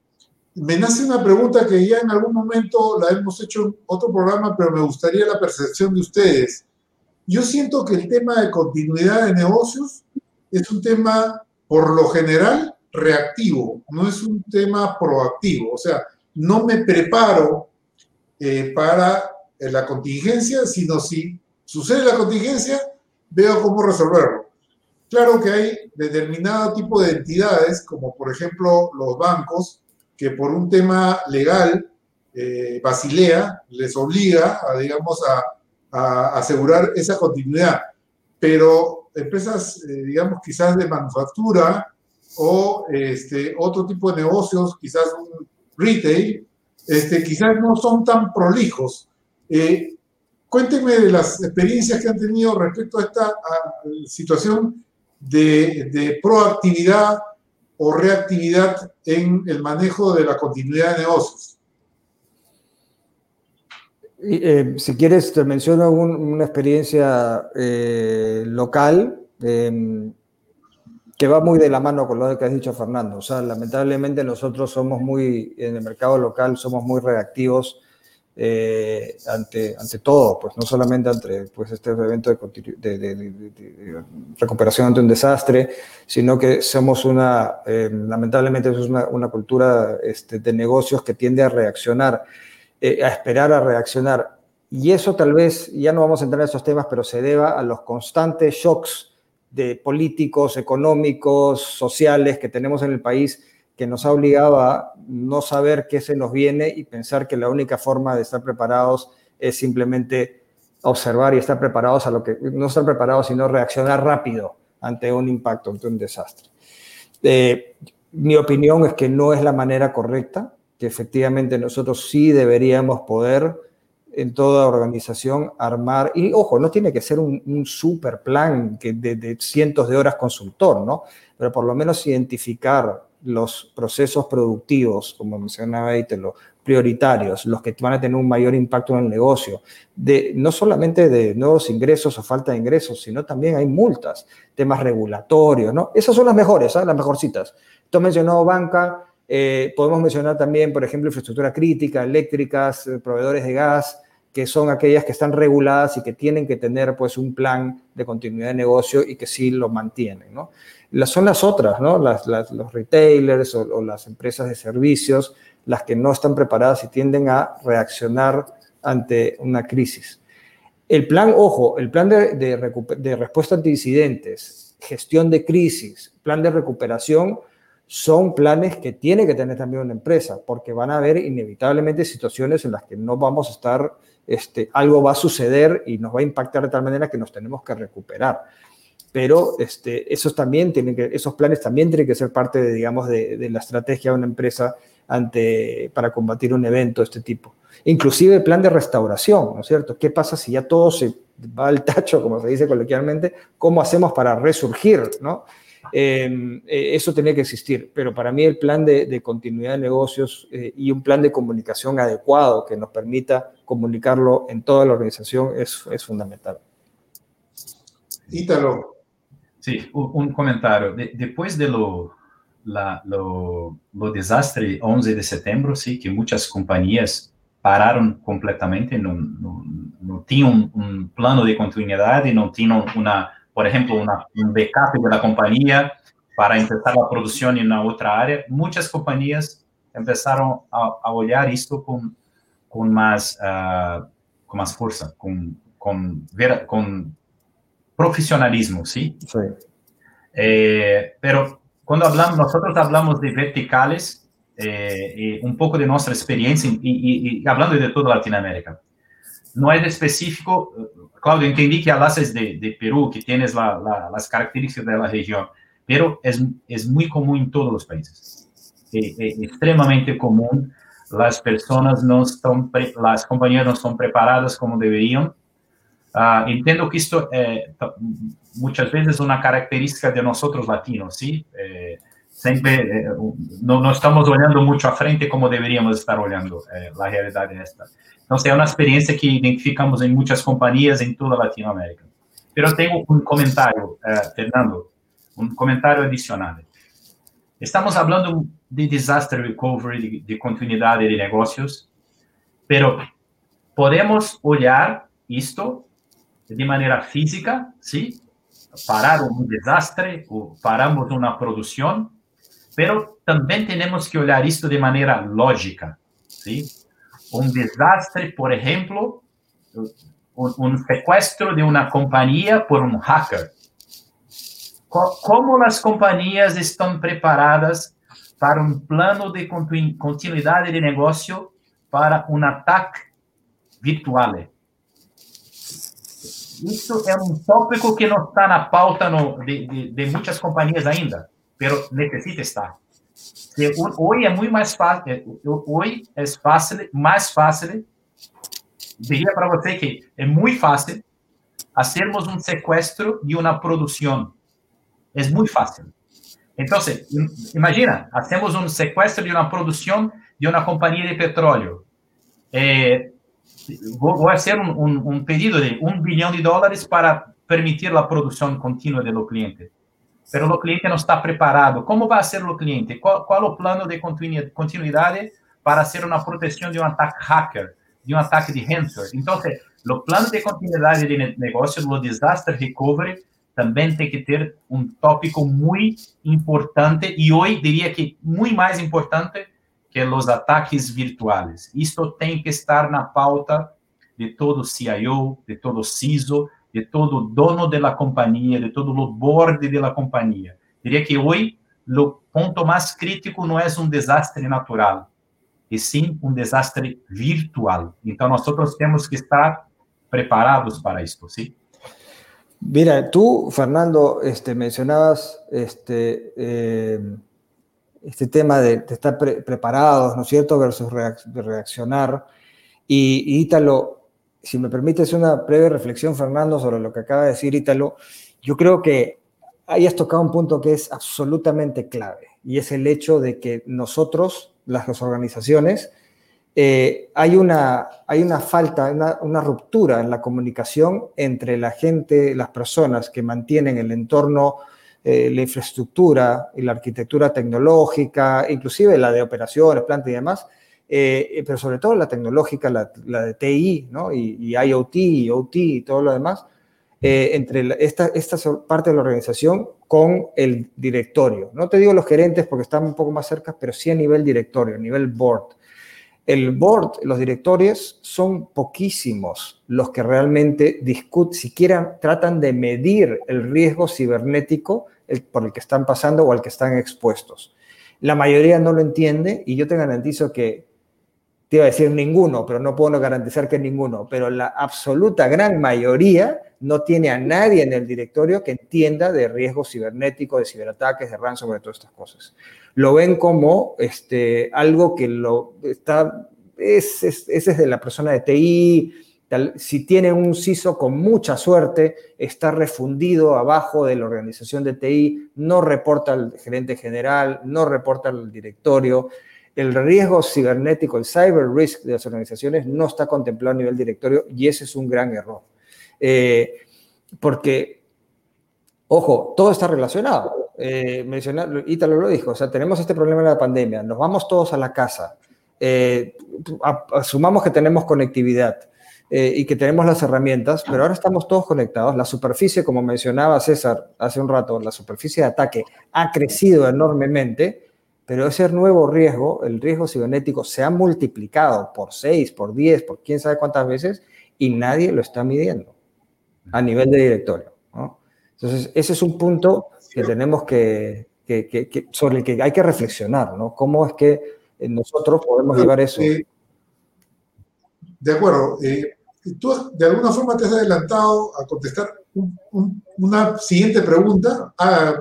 me nace una pregunta que ya en algún momento la hemos hecho en otro programa, pero me gustaría la percepción de ustedes. Yo siento que el tema de continuidad de negocios es un tema, por lo general, reactivo, no es un tema proactivo. O sea, no me preparo eh, para eh, la contingencia, sino si sucede la contingencia, veo cómo resolverlo. Claro que hay determinado tipo de entidades, como por ejemplo los bancos, que por un tema legal, eh, Basilea les obliga a, digamos, a, a asegurar esa continuidad. Pero empresas, eh, digamos, quizás de manufactura o este, otro tipo de negocios, quizás un retail, este, quizás no son tan prolijos. Eh, cuéntenme de las experiencias que han tenido respecto a esta situación de, de, proactividad o reactividad en el manejo de la continuidad de negocios. Eh, si quieres, te menciono un, una experiencia eh, local eh, que va muy de la mano con lo que has dicho, Fernando. O sea, lamentablemente nosotros somos muy, en el mercado local, somos muy reactivos eh, ante, ante todo, pues no solamente ante pues, este evento de, de, de, de, recuperación ante un desastre, sino que somos una, eh, lamentablemente, es una, una cultura este, de negocios que tiende a reaccionar eh, a esperar a reaccionar. Y eso tal vez, ya no vamos a entrar en esos temas, pero se deba a los constantes shocks de políticos, económicos, sociales que tenemos en el país, que nos ha obligado a no saber qué se nos viene y pensar que la única forma de estar preparados es simplemente observar y estar preparados a lo que, no estar preparados, sino reaccionar rápido ante un impacto, ante un desastre. Eh, mi opinión es que no es la manera correcta que efectivamente nosotros sí deberíamos poder en toda organización armar, y ojo, no tiene que ser un, super plan que de, cientos de horas consultor, ¿no? Pero por lo menos identificar los procesos productivos, como mencionaba Itelo, prioritarios, los que van a tener un mayor impacto en el negocio, de, no solamente de nuevos ingresos o falta de ingresos, sino también hay multas, temas regulatorios, ¿no? Esas son las mejores, ¿eh? las mejorcitas. Tú mencionó banca, eh, podemos mencionar también, por ejemplo, infraestructura crítica, eléctricas, eh, proveedores de gas, que son aquellas que están reguladas y que tienen que tener pues un plan de continuidad de negocio y que sí lo mantienen, ¿no? Las, son las otras, ¿no? Las, los retailers o, las empresas de servicios, las que no están preparadas y tienden a reaccionar ante una crisis. El plan, ojo, el plan de, de, de respuesta ante incidentes, gestión de crisis, plan de recuperación, son planes que tiene que tener también una empresa, porque van a haber inevitablemente situaciones en las que no vamos a estar, este, algo va a suceder y nos va a impactar de tal manera que nos tenemos que recuperar. Pero este, esos, también tienen que, esos planes también tienen que ser parte, de, digamos, de, la estrategia de una empresa ante, para combatir un evento de este tipo. Inclusive el plan de restauración, ¿no es cierto? ¿Qué pasa si ya todo se va al tacho, como se dice coloquialmente? ¿Cómo hacemos para resurgir, ¿no? Eh, eso tenía que existir, pero para mí el plan de, continuidad de negocios eh, y un plan de comunicación adecuado que nos permita comunicarlo en toda la organización es, es fundamental. Ítalo. Sí, un, comentario. después de lo, la, lo, lo, desastre 11 de septiembre, sí, que muchas compañías pararon completamente, no, no, no tenían un, plano de continuidad y no tenían una por ejemplo, una, un backup de la compañía para empezar la producción en una otra área, muchas compañías empezaron a, a olhar esto con, con, más, uh, con más fuerza, con, con, ver, con profesionalismo, ¿sí? Sí. Eh, pero cuando hablamos, nosotros hablamos de verticales, eh, y un poco de nuestra experiencia, y, y, y hablando de toda Latinoamérica, no es específico, Claudio, entendí que hablas de, de Perú, que tienes la, la, las características de la región, pero es, muy común en todos los países. Es, es extremadamente común. Las personas no están, las compañías no están preparadas como deberían. Uh, entiendo que esto eh, muchas veces es una característica de nosotros latinos, ¿sí? Eh, siempre eh, no, no, estamos olhando mucho a frente como deberíamos estar olhando eh, la realidad en esta. Entonces, es una experiencia que identificamos en muchas compañías en toda Latinoamérica. Pero tengo un comentario, eh, Fernando, un comentario adicional. Estamos hablando de disaster recovery, de, de continuidad de negocios, pero podemos olhar esto de manera física, ¿sí? Parar un desastre o paramos una producción, pero también tenemos que olhar esto de manera lógica, ¿sí? un desastre, por ejemplo, un, secuestro de una compañía por un hacker. ¿Cómo las compañías están preparadas para un plano de continuidad de negocio para un ataque virtual? Isso é um tópico que não está na pauta no, de, de, de muitas companhias ainda, pero necessita estar. Hoy es muy más fácil, hoy es fácil, más fácil, diría para usted que es muy fácil hacermos un secuestro de una producción. Es muy fácil. Entonces, imagina, hacemos un secuestro de una producción de una compañía de petróleo. Eh, voy a hacer un, un, un, pedido de un billón de dólares para permitir la producción continua de los clientes pero o cliente não está preparado. Como vai ser o cliente? Qual, qual o plano de continuidade para ser uma proteção de um ataque hacker, de um ataque de ransomware? Então, o plano de continuidade de negócio, o disaster recovery, também tem que ter um tópico muito importante e hoje diria que muito mais importante que os ataques virtuais. Isto tem que estar na pauta de todo CIO, de todo CISO, de todo dono de la compañía, de todo lo board de la compañía. Diría que hoy lo punto más crítico no es un desastre natural, es sim un desastre virtual. Entonces nosotros tenemos que estar preparados para esto, ¿sí? Mira, tú, Fernando, este, mencionabas este, eh, este tema de, estar preparados, ¿no es cierto?, versus reaccionar. Y, y Ítalo, si me permites una breve reflexión, Fernando, sobre lo que acaba de decir Ítalo, yo creo que hayas tocado un punto que es absolutamente clave, y es el hecho de que nosotros, las organizaciones, eh, hay, una, hay una falta, una, ruptura en la comunicación entre la gente, las personas que mantienen el entorno, eh, la infraestructura y la arquitectura tecnológica, inclusive la de operaciones, planta y demás, eh, pero sobre todo la tecnológica, la, de TI, ¿no? y, IoT, y OT y todo lo demás, entre esta, esta parte de la organización con el directorio. No te digo los gerentes porque están un poco más cerca, pero sí a nivel directorio, a nivel board. El board, los directores, son poquísimos los que realmente discuten, siquiera tratan de medir el riesgo cibernético por el que están pasando o al que están expuestos. La mayoría no lo entiende y yo te garantizo que, te iba a decir ninguno, pero no puedo garantizar que ninguno, pero la absoluta gran mayoría no tiene a nadie en el directorio que entienda de riesgo cibernético, de ciberataques, de ransomware, de todas estas cosas lo ven como este, algo que lo está, es, es, es de la persona de TI, si tiene un CISO con mucha suerte, está refundido abajo de la organización de TI, no reporta al gerente general, no reporta al directorio. El riesgo cibernético, el cyber risk de las organizaciones no está contemplado a nivel directorio y ese es un gran error. Eh, porque, ojo, todo está relacionado eh, mencionar, Ítalo lo dijo, o sea, tenemos este problema de la pandemia, nos vamos todos a la casa, eh, asumamos que tenemos conectividad eh, y que tenemos las herramientas, pero ahora estamos todos conectados, la superficie, como mencionaba César hace un rato, la superficie de ataque ha crecido enormemente, pero ese nuevo riesgo, el riesgo cibernético, se ha multiplicado por 6, por 10, por quién sabe cuántas veces, y nadie lo está midiendo a nivel de directorio. Entonces, ese es un punto que tenemos que, que, sobre el que hay que reflexionar, ¿no? ¿Cómo es que nosotros podemos llevar eso? Eh, de acuerdo. Eh, tú de alguna forma te has adelantado a contestar una siguiente pregunta,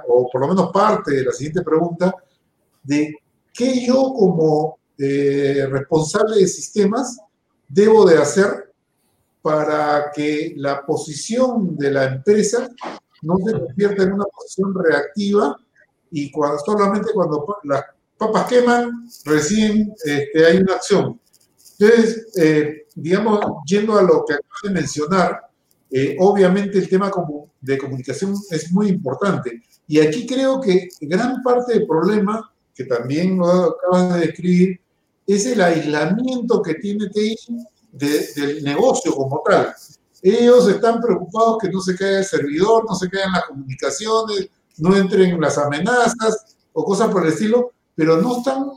o por lo menos parte de la siguiente pregunta, de qué yo como eh, responsable de sistemas debo de hacer para que la posición de la empresa no se convierte en una posición reactiva y cuando, solamente cuando las papas queman, recién este, hay una acción. Entonces, eh, digamos, yendo a lo que acabo de mencionar, eh, obviamente el tema de comunicación es muy importante. Y aquí creo que gran parte del problema, que también lo acabas de describir, es el aislamiento que tiene TI del negocio como tal. Ellos están preocupados que no se caiga el servidor, no se caigan las comunicaciones, no entren las amenazas o cosas por el estilo, pero no están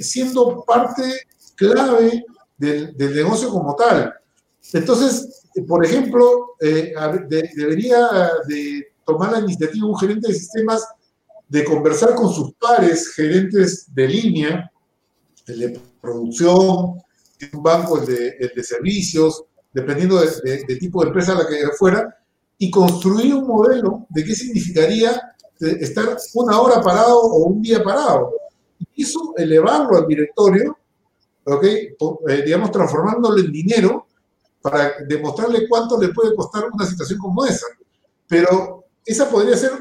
siendo parte clave del, negocio como tal. Entonces, por ejemplo, eh, debería de tomar la iniciativa un gerente de sistemas de conversar con sus pares, gerentes de línea, el de producción, un banco, el de, el de servicios, dependiendo de, tipo de empresa a la que fuera, y construir un modelo de qué significaría estar una hora parado o un día parado. Y eso elevarlo al directorio, ¿okay? Eh, digamos, transformándolo en dinero para demostrarle cuánto le puede costar una situación como esa. Pero esa podría ser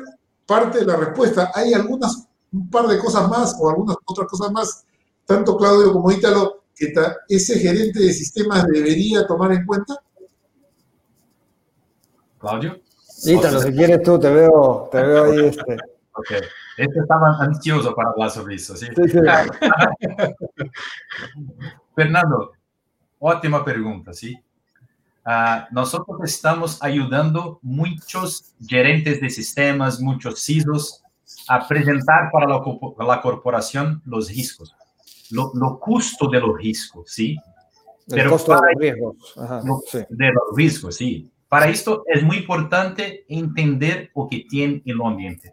parte de la respuesta. Hay algunas, un par de cosas más o algunas otras cosas más, tanto Claudio como Ítalo que ese gerente de sistemas debería tomar en cuenta? Claudio. Ítalo, si quieres tú, te veo, te veo ahí. Este. Ok, este estaba ansioso para hablar sobre eso, ¿sí? sí, Fernando, ótima pregunta, ¿sí? Uh, nosotros estamos ayudando muchos gerentes de sistemas, muchos CISOs a presentar para la, la corporación los riesgos lo, lo custo de los riesgos, ¿sí? El costo de los riesgos. De los riesgos, sí. Para esto es muy importante entender lo que tiene el ambiente.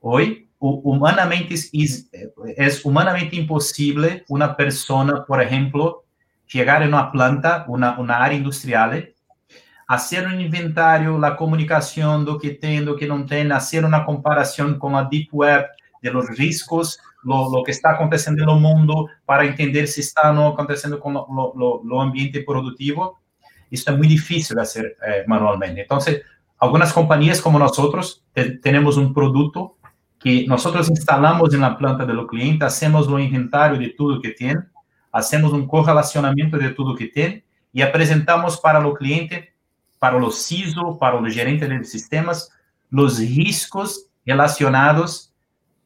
Hoy, humanamente es, es humanamente imposible una persona, por ejemplo, llegar a una planta, una, una área industrial, hacer un inventario, la comunicación, lo que tiene, lo que no tiene, hacer una comparación con la Deep Web, de los riesgos, lo, lo, que está aconteciendo en el mundo, para entender si está o no aconteciendo con lo, lo, lo ambiente productivo. Esto es muy difícil de hacer eh, manualmente. Entonces, algunas compañías como nosotros te, tenemos un producto que nosotros instalamos en la planta de los clientes, hacemos un inventario de todo que tiene, hacemos un correlacionamiento de todo que tiene y presentamos para los clientes, para los CISO, para los gerentes de sistemas, los riscos relacionados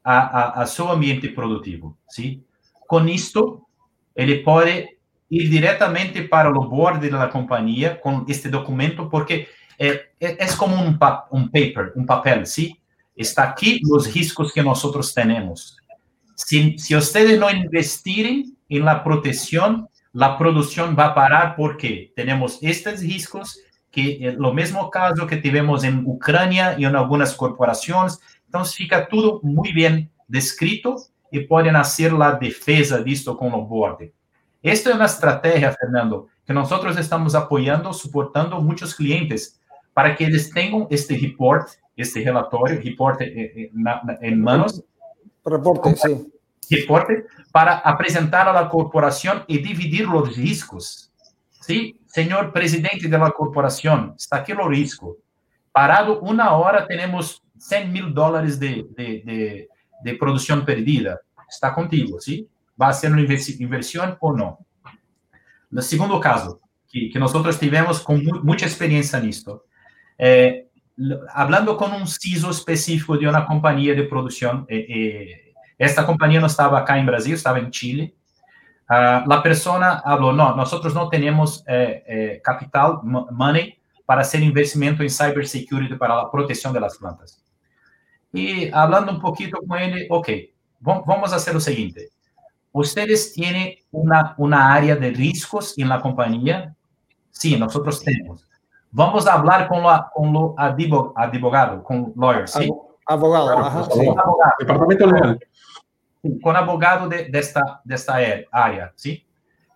a, a, a su ambiente productivo. ¿sí? Con esto, ele pode ir diretamente para o board da companhia com este documento, porque é, é, é como um, um paper, um papel, sim? Está aqui os riscos que nós temos. Se, se vocês não investirem em la proteção, a produção vai parar porque temos estes riscos, que é o mesmo caso que tivemos em Ucrânia e em algumas corporações. Então, fica tudo muito bem descrito e pode nascer a defesa disto com o board. Esta é uma estratégia, Fernando, que nós estamos apoiando, suportando muitos clientes para que eles tenham este report, este relatório, report em manos. Reporte, sim. Reporte para apresentar à corporação e dividir os riscos. Sim, senhor presidente da corporação, está aqui o risco. Parado uma hora, temos 100 mil dólares de, de, de, de produção perdida. Está contigo, sim? Vai ser uma inversão ou não? No segundo caso, que, que nós tivemos com muita experiência nisto, é, falando com um CISO específico de uma companhia de produção, eh, eh, esta companhia não estava cá em Brasil, estava em Chile, uh, a pessoa falou, não, nós não temos eh, eh, capital, money, para ser investimento em cybersecurity para a proteção das plantas. E, falando um pouquinho com ele, ok, vamos fazer o seguinte, ¿Ustedes tienen una, una área de riesgos en la compañía? Sí, nosotros tenemos. Vamos a hablar con, la, con lo abogado, con lawyer, ¿sí? Abogado, ajá, sí. abogado. Departamento legal. Con abogado de, de, esta, de esta área, ¿sí?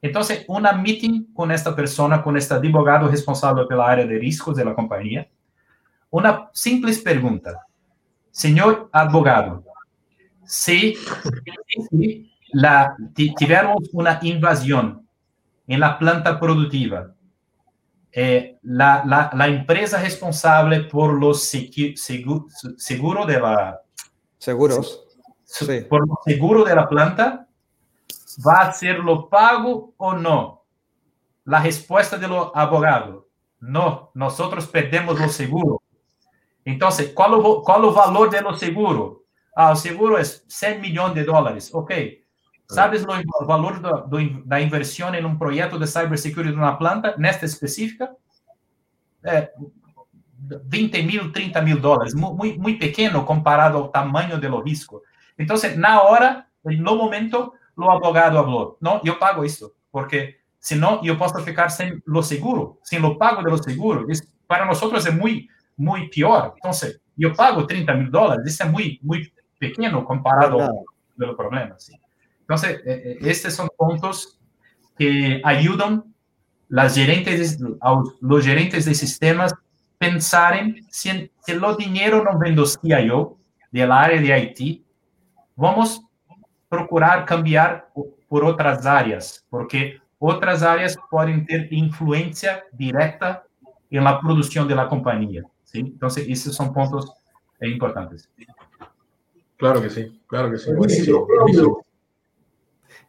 Entonces, una meeting con esta persona, con este abogado responsable por la área de riesgos de la compañía. Una simple pregunta. Señor abogado, si la, tivemos una invasión en la planta productiva. Eh, la, la, la, empresa responsable por los seguro, seguro de la... Seguros. Sí. Por el seguro de la planta, ¿va a hacerlo pago o no? La respuesta del abogado, no, nosotros perdemos lo seguro. Entonces, ¿cuál, cuál el valor de lo seguro? Ah, el seguro es 100 millones de dólares. Ok, Sabes o valor da inversão em um projeto de cybersecurity numa planta, nesta específica? É, 20 mil, 30 mil dólares, muito, muito pequeno comparado ao tamanho do risco. Então, na hora, no momento, o advogado falou: não, eu pago isso, porque senão eu posso ficar sem o seguro, sem o pago do seguro. Isso, para nós é muito, muito pior. Então, eu pago 30 mil dólares, isso é muito, muito pequeno comparado ao problema. Sim. Entonces, eh, eh, estos son puntos que ayudan las gerentes, a los gerentes de sistemas pensar en si, si lo dinero no vendocía yo del área de Haití, vamos procurar cambiar por otras áreas, porque otras áreas pueden tener influencia directa en la producción de la compañía. ¿sí? Entonces, esos son puntos importantes. Claro que sí, claro que sí.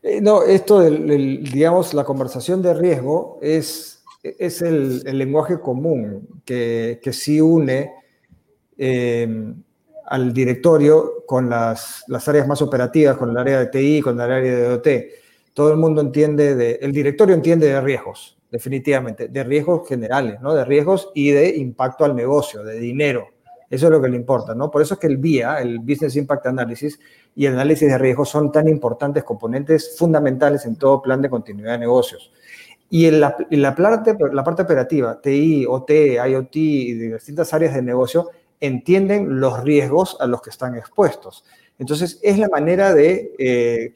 Eh, no, esto, del, digamos, la conversación de riesgo es, es el, lenguaje común que, que sí une eh, al directorio con las, las, áreas más operativas, con el área de TI, con el área de OT. Todo el mundo entiende, de, el directorio entiende de riesgos, definitivamente, de riesgos generales, ¿no? De riesgos y de impacto al negocio, de dinero. Eso es lo que le importa, ¿no? Por eso es que el BIA, el Business Impact Analysis y el análisis de riesgo son tan importantes componentes fundamentales en todo plan de continuidad de negocios. Y en la, la, parte, la parte operativa, TI, OT, IoT y distintas áreas de negocio entienden los riesgos a los que están expuestos. Entonces, es la manera de eh,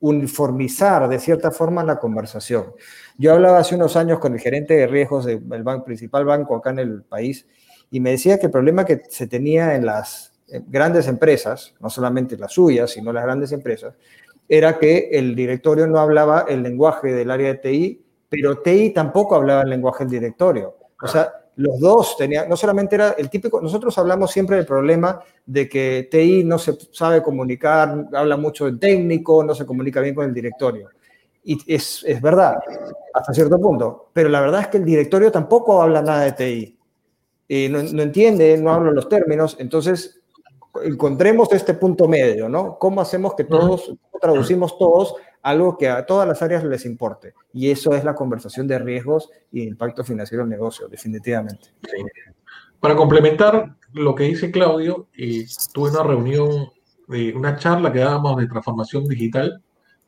uniformizar de cierta forma la conversación. Yo hablaba hace unos años con el gerente de riesgos del principal banco acá en el país y me decía que el problema que se tenía en las, eh, grandes empresas, no solamente las suyas, sino las grandes empresas, era que el directorio no hablaba el lenguaje del área de TI, pero TI tampoco hablaba el lenguaje del directorio. O sea, los dos tenían, no solamente era el típico, nosotros hablamos siempre del problema de que TI no se sabe comunicar, habla mucho del técnico, no se comunica bien con el directorio. Y es, es verdad, hasta cierto punto, pero la verdad es que el directorio tampoco habla nada de TI. Y no, no entiende, no habla los términos, entonces encontremos este punto medio, ¿no? ¿Cómo hacemos que todos, traducimos todos algo que a todas las áreas les importe? Y eso es la conversación de riesgos y impacto financiero del negocio, definitivamente. Para complementar lo que dice Claudio, eh, tuve una reunión, eh, una charla que dábamos de transformación digital,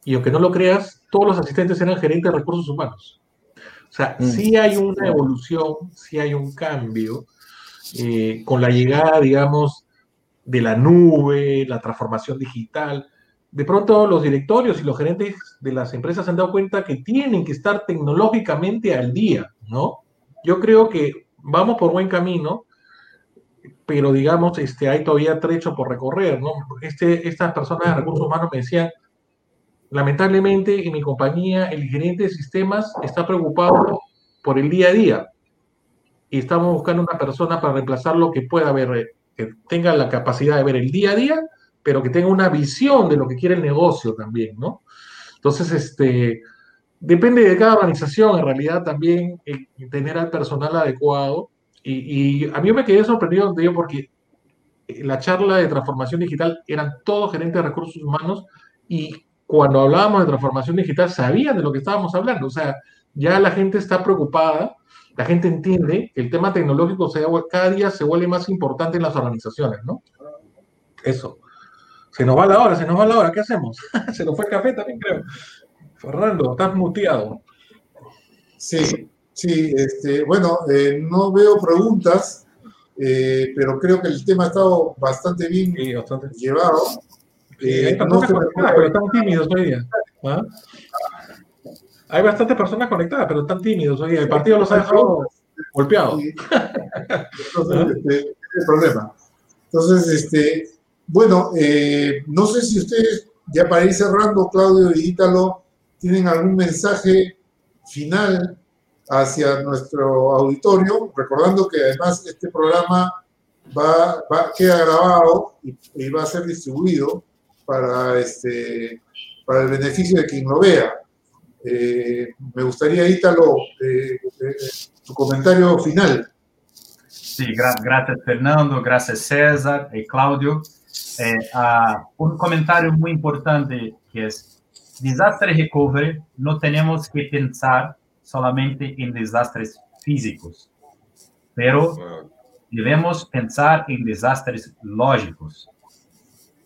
y aunque no lo creas, todos los asistentes eran gerentes de recursos humanos. O sea, mm. sí hay una evolución, sí hay un cambio eh, con la llegada, digamos, de la nube, la transformación digital. De pronto los directorios y los gerentes de las empresas han dado cuenta que tienen que estar tecnológicamente al día, ¿no? Yo creo que vamos por buen camino, pero digamos, este, hay todavía trecho por recorrer, ¿no? Este, estas personas de recursos humanos me decían, lamentablemente en mi compañía el gerente de sistemas está preocupado por el día a día y estamos buscando una persona para reemplazar lo que pueda ver que tenga la capacidad de ver el día a día, pero que tenga una visión de lo que quiere el negocio también, ¿no? Entonces, este, depende de cada organización, en realidad también tener al personal adecuado. Y, a mí me quedé sorprendido de ello porque la charla de transformación digital eran todos gerentes de recursos humanos y cuando hablábamos de transformación digital sabían de lo que estábamos hablando. O sea, ya la gente está preocupada la gente entiende que el tema tecnológico se, cada día se vuelve más importante en las organizaciones, ¿no? Eso. Se nos va la hora, se nos va la hora, ¿qué hacemos? se nos fue el café también, creo. Fernando, estás muteado. Sí, sí, este, bueno, eh, no veo preguntas, eh, pero creo que el tema ha estado bastante bien llevado. Eh, no pero están tímidos hoy día. ¿Ah? hay bastantes personas conectadas, pero están tímidos. Oye, el partido los ha dejado golpeados. Entonces, este, es el problema. Entonces, este, bueno, eh, no sé si ustedes, ya para ir cerrando, Claudio y Ítalo, tienen algún mensaje final hacia nuestro auditorio, recordando que además este programa va, queda grabado y, va a ser distribuido para, este, para el beneficio de quien lo vea. Eh, me gustaría, Ítalo, eh, eh, tu comentario final. Sí, gra gracias Fernando, gracias César y Claudio. Uh, un comentario muy importante que es, desastre recovery no tenemos que pensar solamente en desastres físicos, pero debemos pensar en desastres lógicos.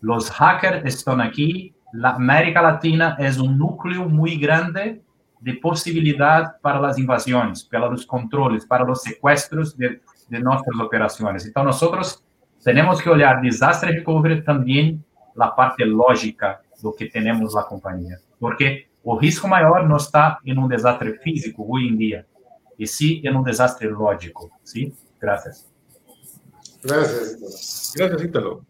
Los hackers están aquí la América Latina es un núcleo muy grande de posibilidad para las invasiones, para los controles, para los secuestros de, de nuestras operaciones. Entonces nosotros tenemos que olhar desastre recovery también la parte lógica do que tenemos la compañía, porque o risco maior no está en un desastre físico hoy en día, y sí en un desastre lógico, ¿sí? Gracias. Gracias. Gracias, Ítalo.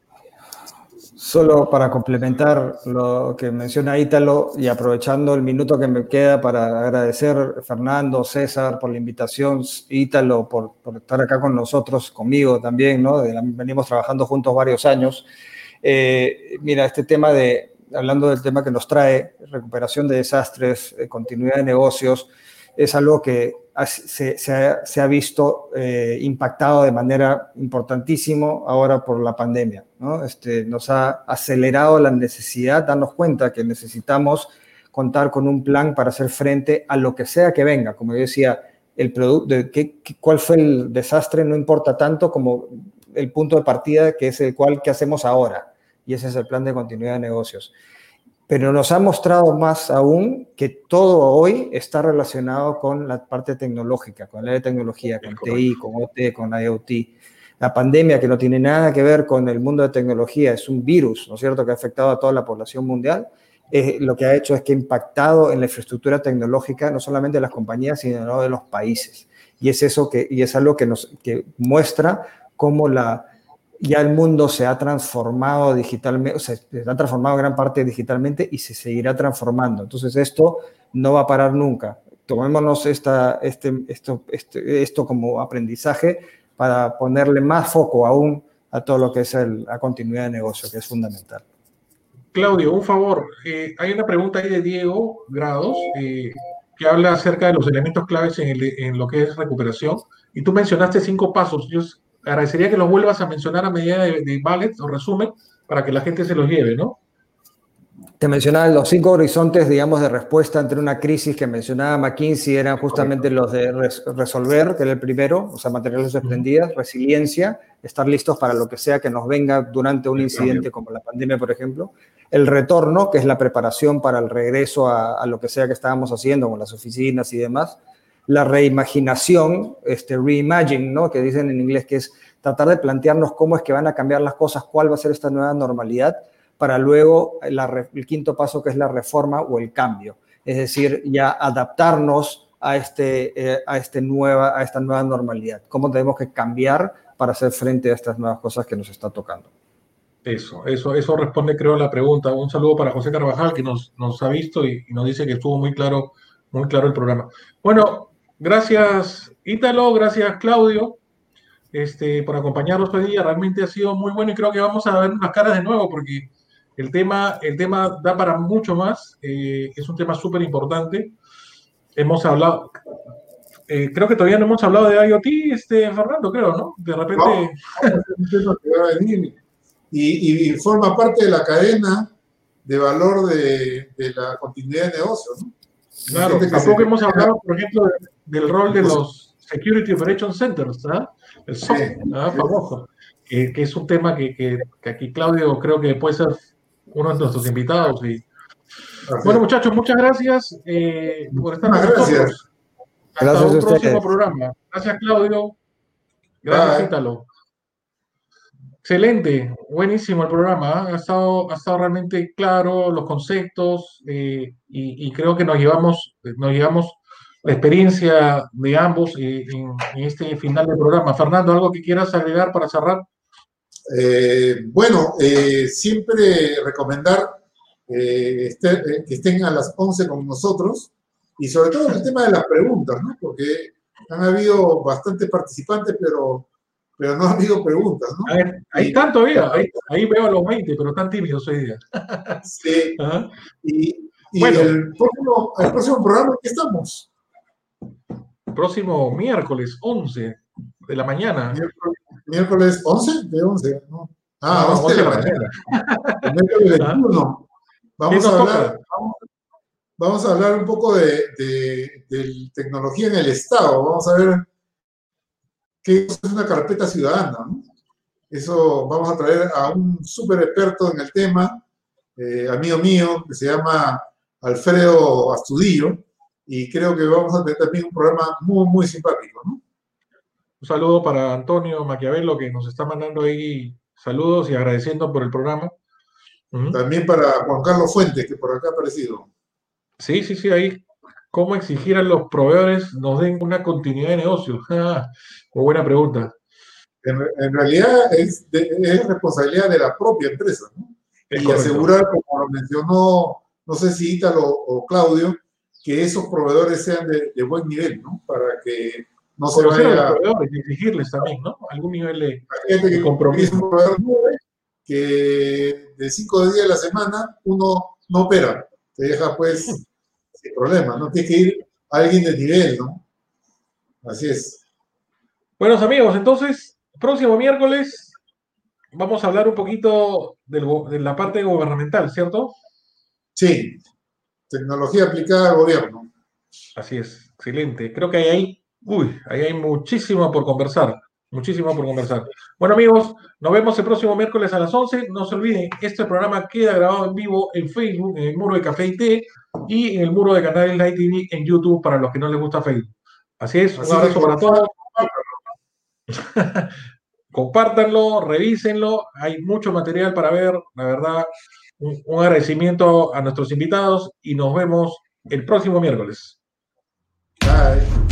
Solo para complementar lo que menciona Ítalo y aprovechando el minuto que me queda para agradecer Fernando, César por la invitación, Ítalo por, por estar acá con nosotros, conmigo también, ¿no? Venimos trabajando juntos varios años. Eh, mira, este tema de, hablando del tema que nos trae, recuperación de desastres, eh, continuidad de negocios, es algo que se, ha, visto eh, impactado de manera importantísimo ahora por la pandemia. ¿no? Este, nos ha acelerado la necesidad, darnos cuenta que necesitamos contar con un plan para hacer frente a lo que sea que venga. Como yo decía, el producto, de cuál fue el desastre no importa tanto como el punto de partida que es el cual que hacemos ahora. Y ese es el plan de continuidad de negocios pero nos ha mostrado más aún que todo hoy está relacionado con la parte tecnológica, con la tecnología, con TI, con OT, con IoT. La pandemia, que no tiene nada que ver con el mundo de tecnología, es un virus, ¿no es cierto?, que ha afectado a toda la población mundial, lo que ha hecho es que ha impactado en la infraestructura tecnológica, no solamente de las compañías, sino de los países. Y es eso que, y es algo que nos que muestra cómo la, ya el mundo se ha transformado digitalmente, se ha transformado gran parte digitalmente y se seguirá transformando. Entonces esto no va a parar nunca. Tomémonos esta, este, esto, este, esto como aprendizaje para ponerle más foco aún a todo lo que es la continuidad de negocio, que es fundamental. Claudio, un favor. Eh, hay una pregunta ahí de Diego Grados eh, que habla acerca de los elementos claves en, en, lo que es recuperación. Y tú mencionaste cinco pasos. Yo agradecería que los vuelvas a mencionar a medida de, de o resumen para que la gente se los lleve, ¿no? Te mencionaba los cinco horizontes, digamos, de respuesta ante una crisis que mencionaba McKinsey, eran justamente los de resolver, que era el primero, o sea, materiales desprendidas, resiliencia, estar listos para lo que sea que nos venga durante un incidente como la pandemia, por ejemplo. El retorno, que es la preparación para el regreso a, lo que sea que estábamos haciendo, con las oficinas y demás. La reimaginación, este reimagine, ¿no? Que dicen en inglés que es tratar de plantearnos cómo es que van a cambiar las cosas, cuál va a ser esta nueva normalidad para luego el quinto paso que es la reforma o el cambio, es decir, ya adaptarnos a, este, eh, a, este nueva, a esta nueva normalidad, cómo tenemos que cambiar para hacer frente a estas nuevas cosas que nos está tocando. Eso, eso, eso responde creo a la pregunta. Un saludo para José Carvajal que nos, nos ha visto y, nos dice que estuvo muy claro, muy claro el programa. Bueno, gracias Ítalo, gracias Claudio este, por acompañarnos hoy día. Realmente ha sido muy bueno y creo que vamos a ver unas caras de nuevo porque el tema, el tema da para mucho más, eh, es un tema súper importante. Hemos hablado, eh, creo que todavía no hemos hablado de IoT, este, Fernando, creo, ¿no? De repente... y, forma parte de la cadena de valor de, la continuidad de negocio, ¿no? Claro, tampoco hemos hablado, por ejemplo, del rol de los Security Operation Centers, ¿verdad? El SOC, famoso, que, es un tema que, que, aquí Claudio creo que puede ser uno de nuestros invitados. Y... Bueno, muchachos, muchas gracias eh, por estar con nosotros. Hasta gracias un próximo programa. Gracias, Claudio. Gracias, Ítalo. Excelente, buenísimo el programa. ¿ah? Ha, estado, ha estado realmente claro los conceptos eh, y, creo que nos llevamos, nos llevamos la experiencia de ambos eh, en, este final del programa. Fernando, ¿algo que quieras agregar para cerrar? Eh, bueno, eh, siempre recomendar eh, este, que estén a las 11 con nosotros y sobre todo el tema de las preguntas, ¿no? Porque han habido bastantes participantes, pero, pero no ha habido preguntas, ¿no? A ver, ahí están todavía, ahí, veo a los 20, pero están tímidos hoy día. Sí. Y, bueno. el, próximo, el próximo programa, ¿qué estamos? Próximo miércoles 11 de la mañana. Miércoles, 11 de 11, ¿no? Ah, 11 de la mañana. miércoles 21. Vamos a hablar, vamos, a hablar un poco de, de, tecnología en el Estado. Vamos a ver qué es una carpeta ciudadana. ¿no? Eso vamos a traer a un súper experto en el tema, eh, amigo mío, que se llama Alfredo Astudillo, y creo que vamos a tener también un programa muy, muy simpático. ¿no? Un saludo para Antonio Maquiavelo, que nos está mandando ahí saludos y agradeciendo por el programa. También para Juan Carlos Fuentes, que por acá ha aparecido. Sí, sí, sí, ahí. ¿Cómo exigir a los proveedores nos den una continuidad de negocio? Ah, buena pregunta. En, realidad es, responsabilidad de la propia empresa, ¿no? y asegurar, como lo mencionó, no sé si Ítalo o Claudio, que esos proveedores sean de, de buen nivel, ¿no? Para que no se vaya a exigirles también, ¿no? Algún nivel de, compromiso. Que de cinco días a la semana uno no opera, te deja pues sin problema, ¿no? Tiene que ir alguien de nivel, ¿no? Así es. Buenos amigos, entonces, próximo miércoles vamos a hablar un poquito de la parte gubernamental, ¿cierto? Sí, tecnología aplicada al gobierno. Así es, excelente. Creo que hay ahí Uy, ahí hay muchísimo por conversar. Muchísimo por conversar. Bueno, amigos, nos vemos el próximo miércoles a las 11. No se olviden, este programa queda grabado en vivo en Facebook, en el muro de Café y Té y en el muro de Canal Light TV en YouTube para los que no les gusta Facebook. Así es, un abrazo para todos. Compártanlo, revísenlo. Hay mucho material para ver. La verdad, un, agradecimiento a nuestros invitados y nos vemos el próximo miércoles. Bye.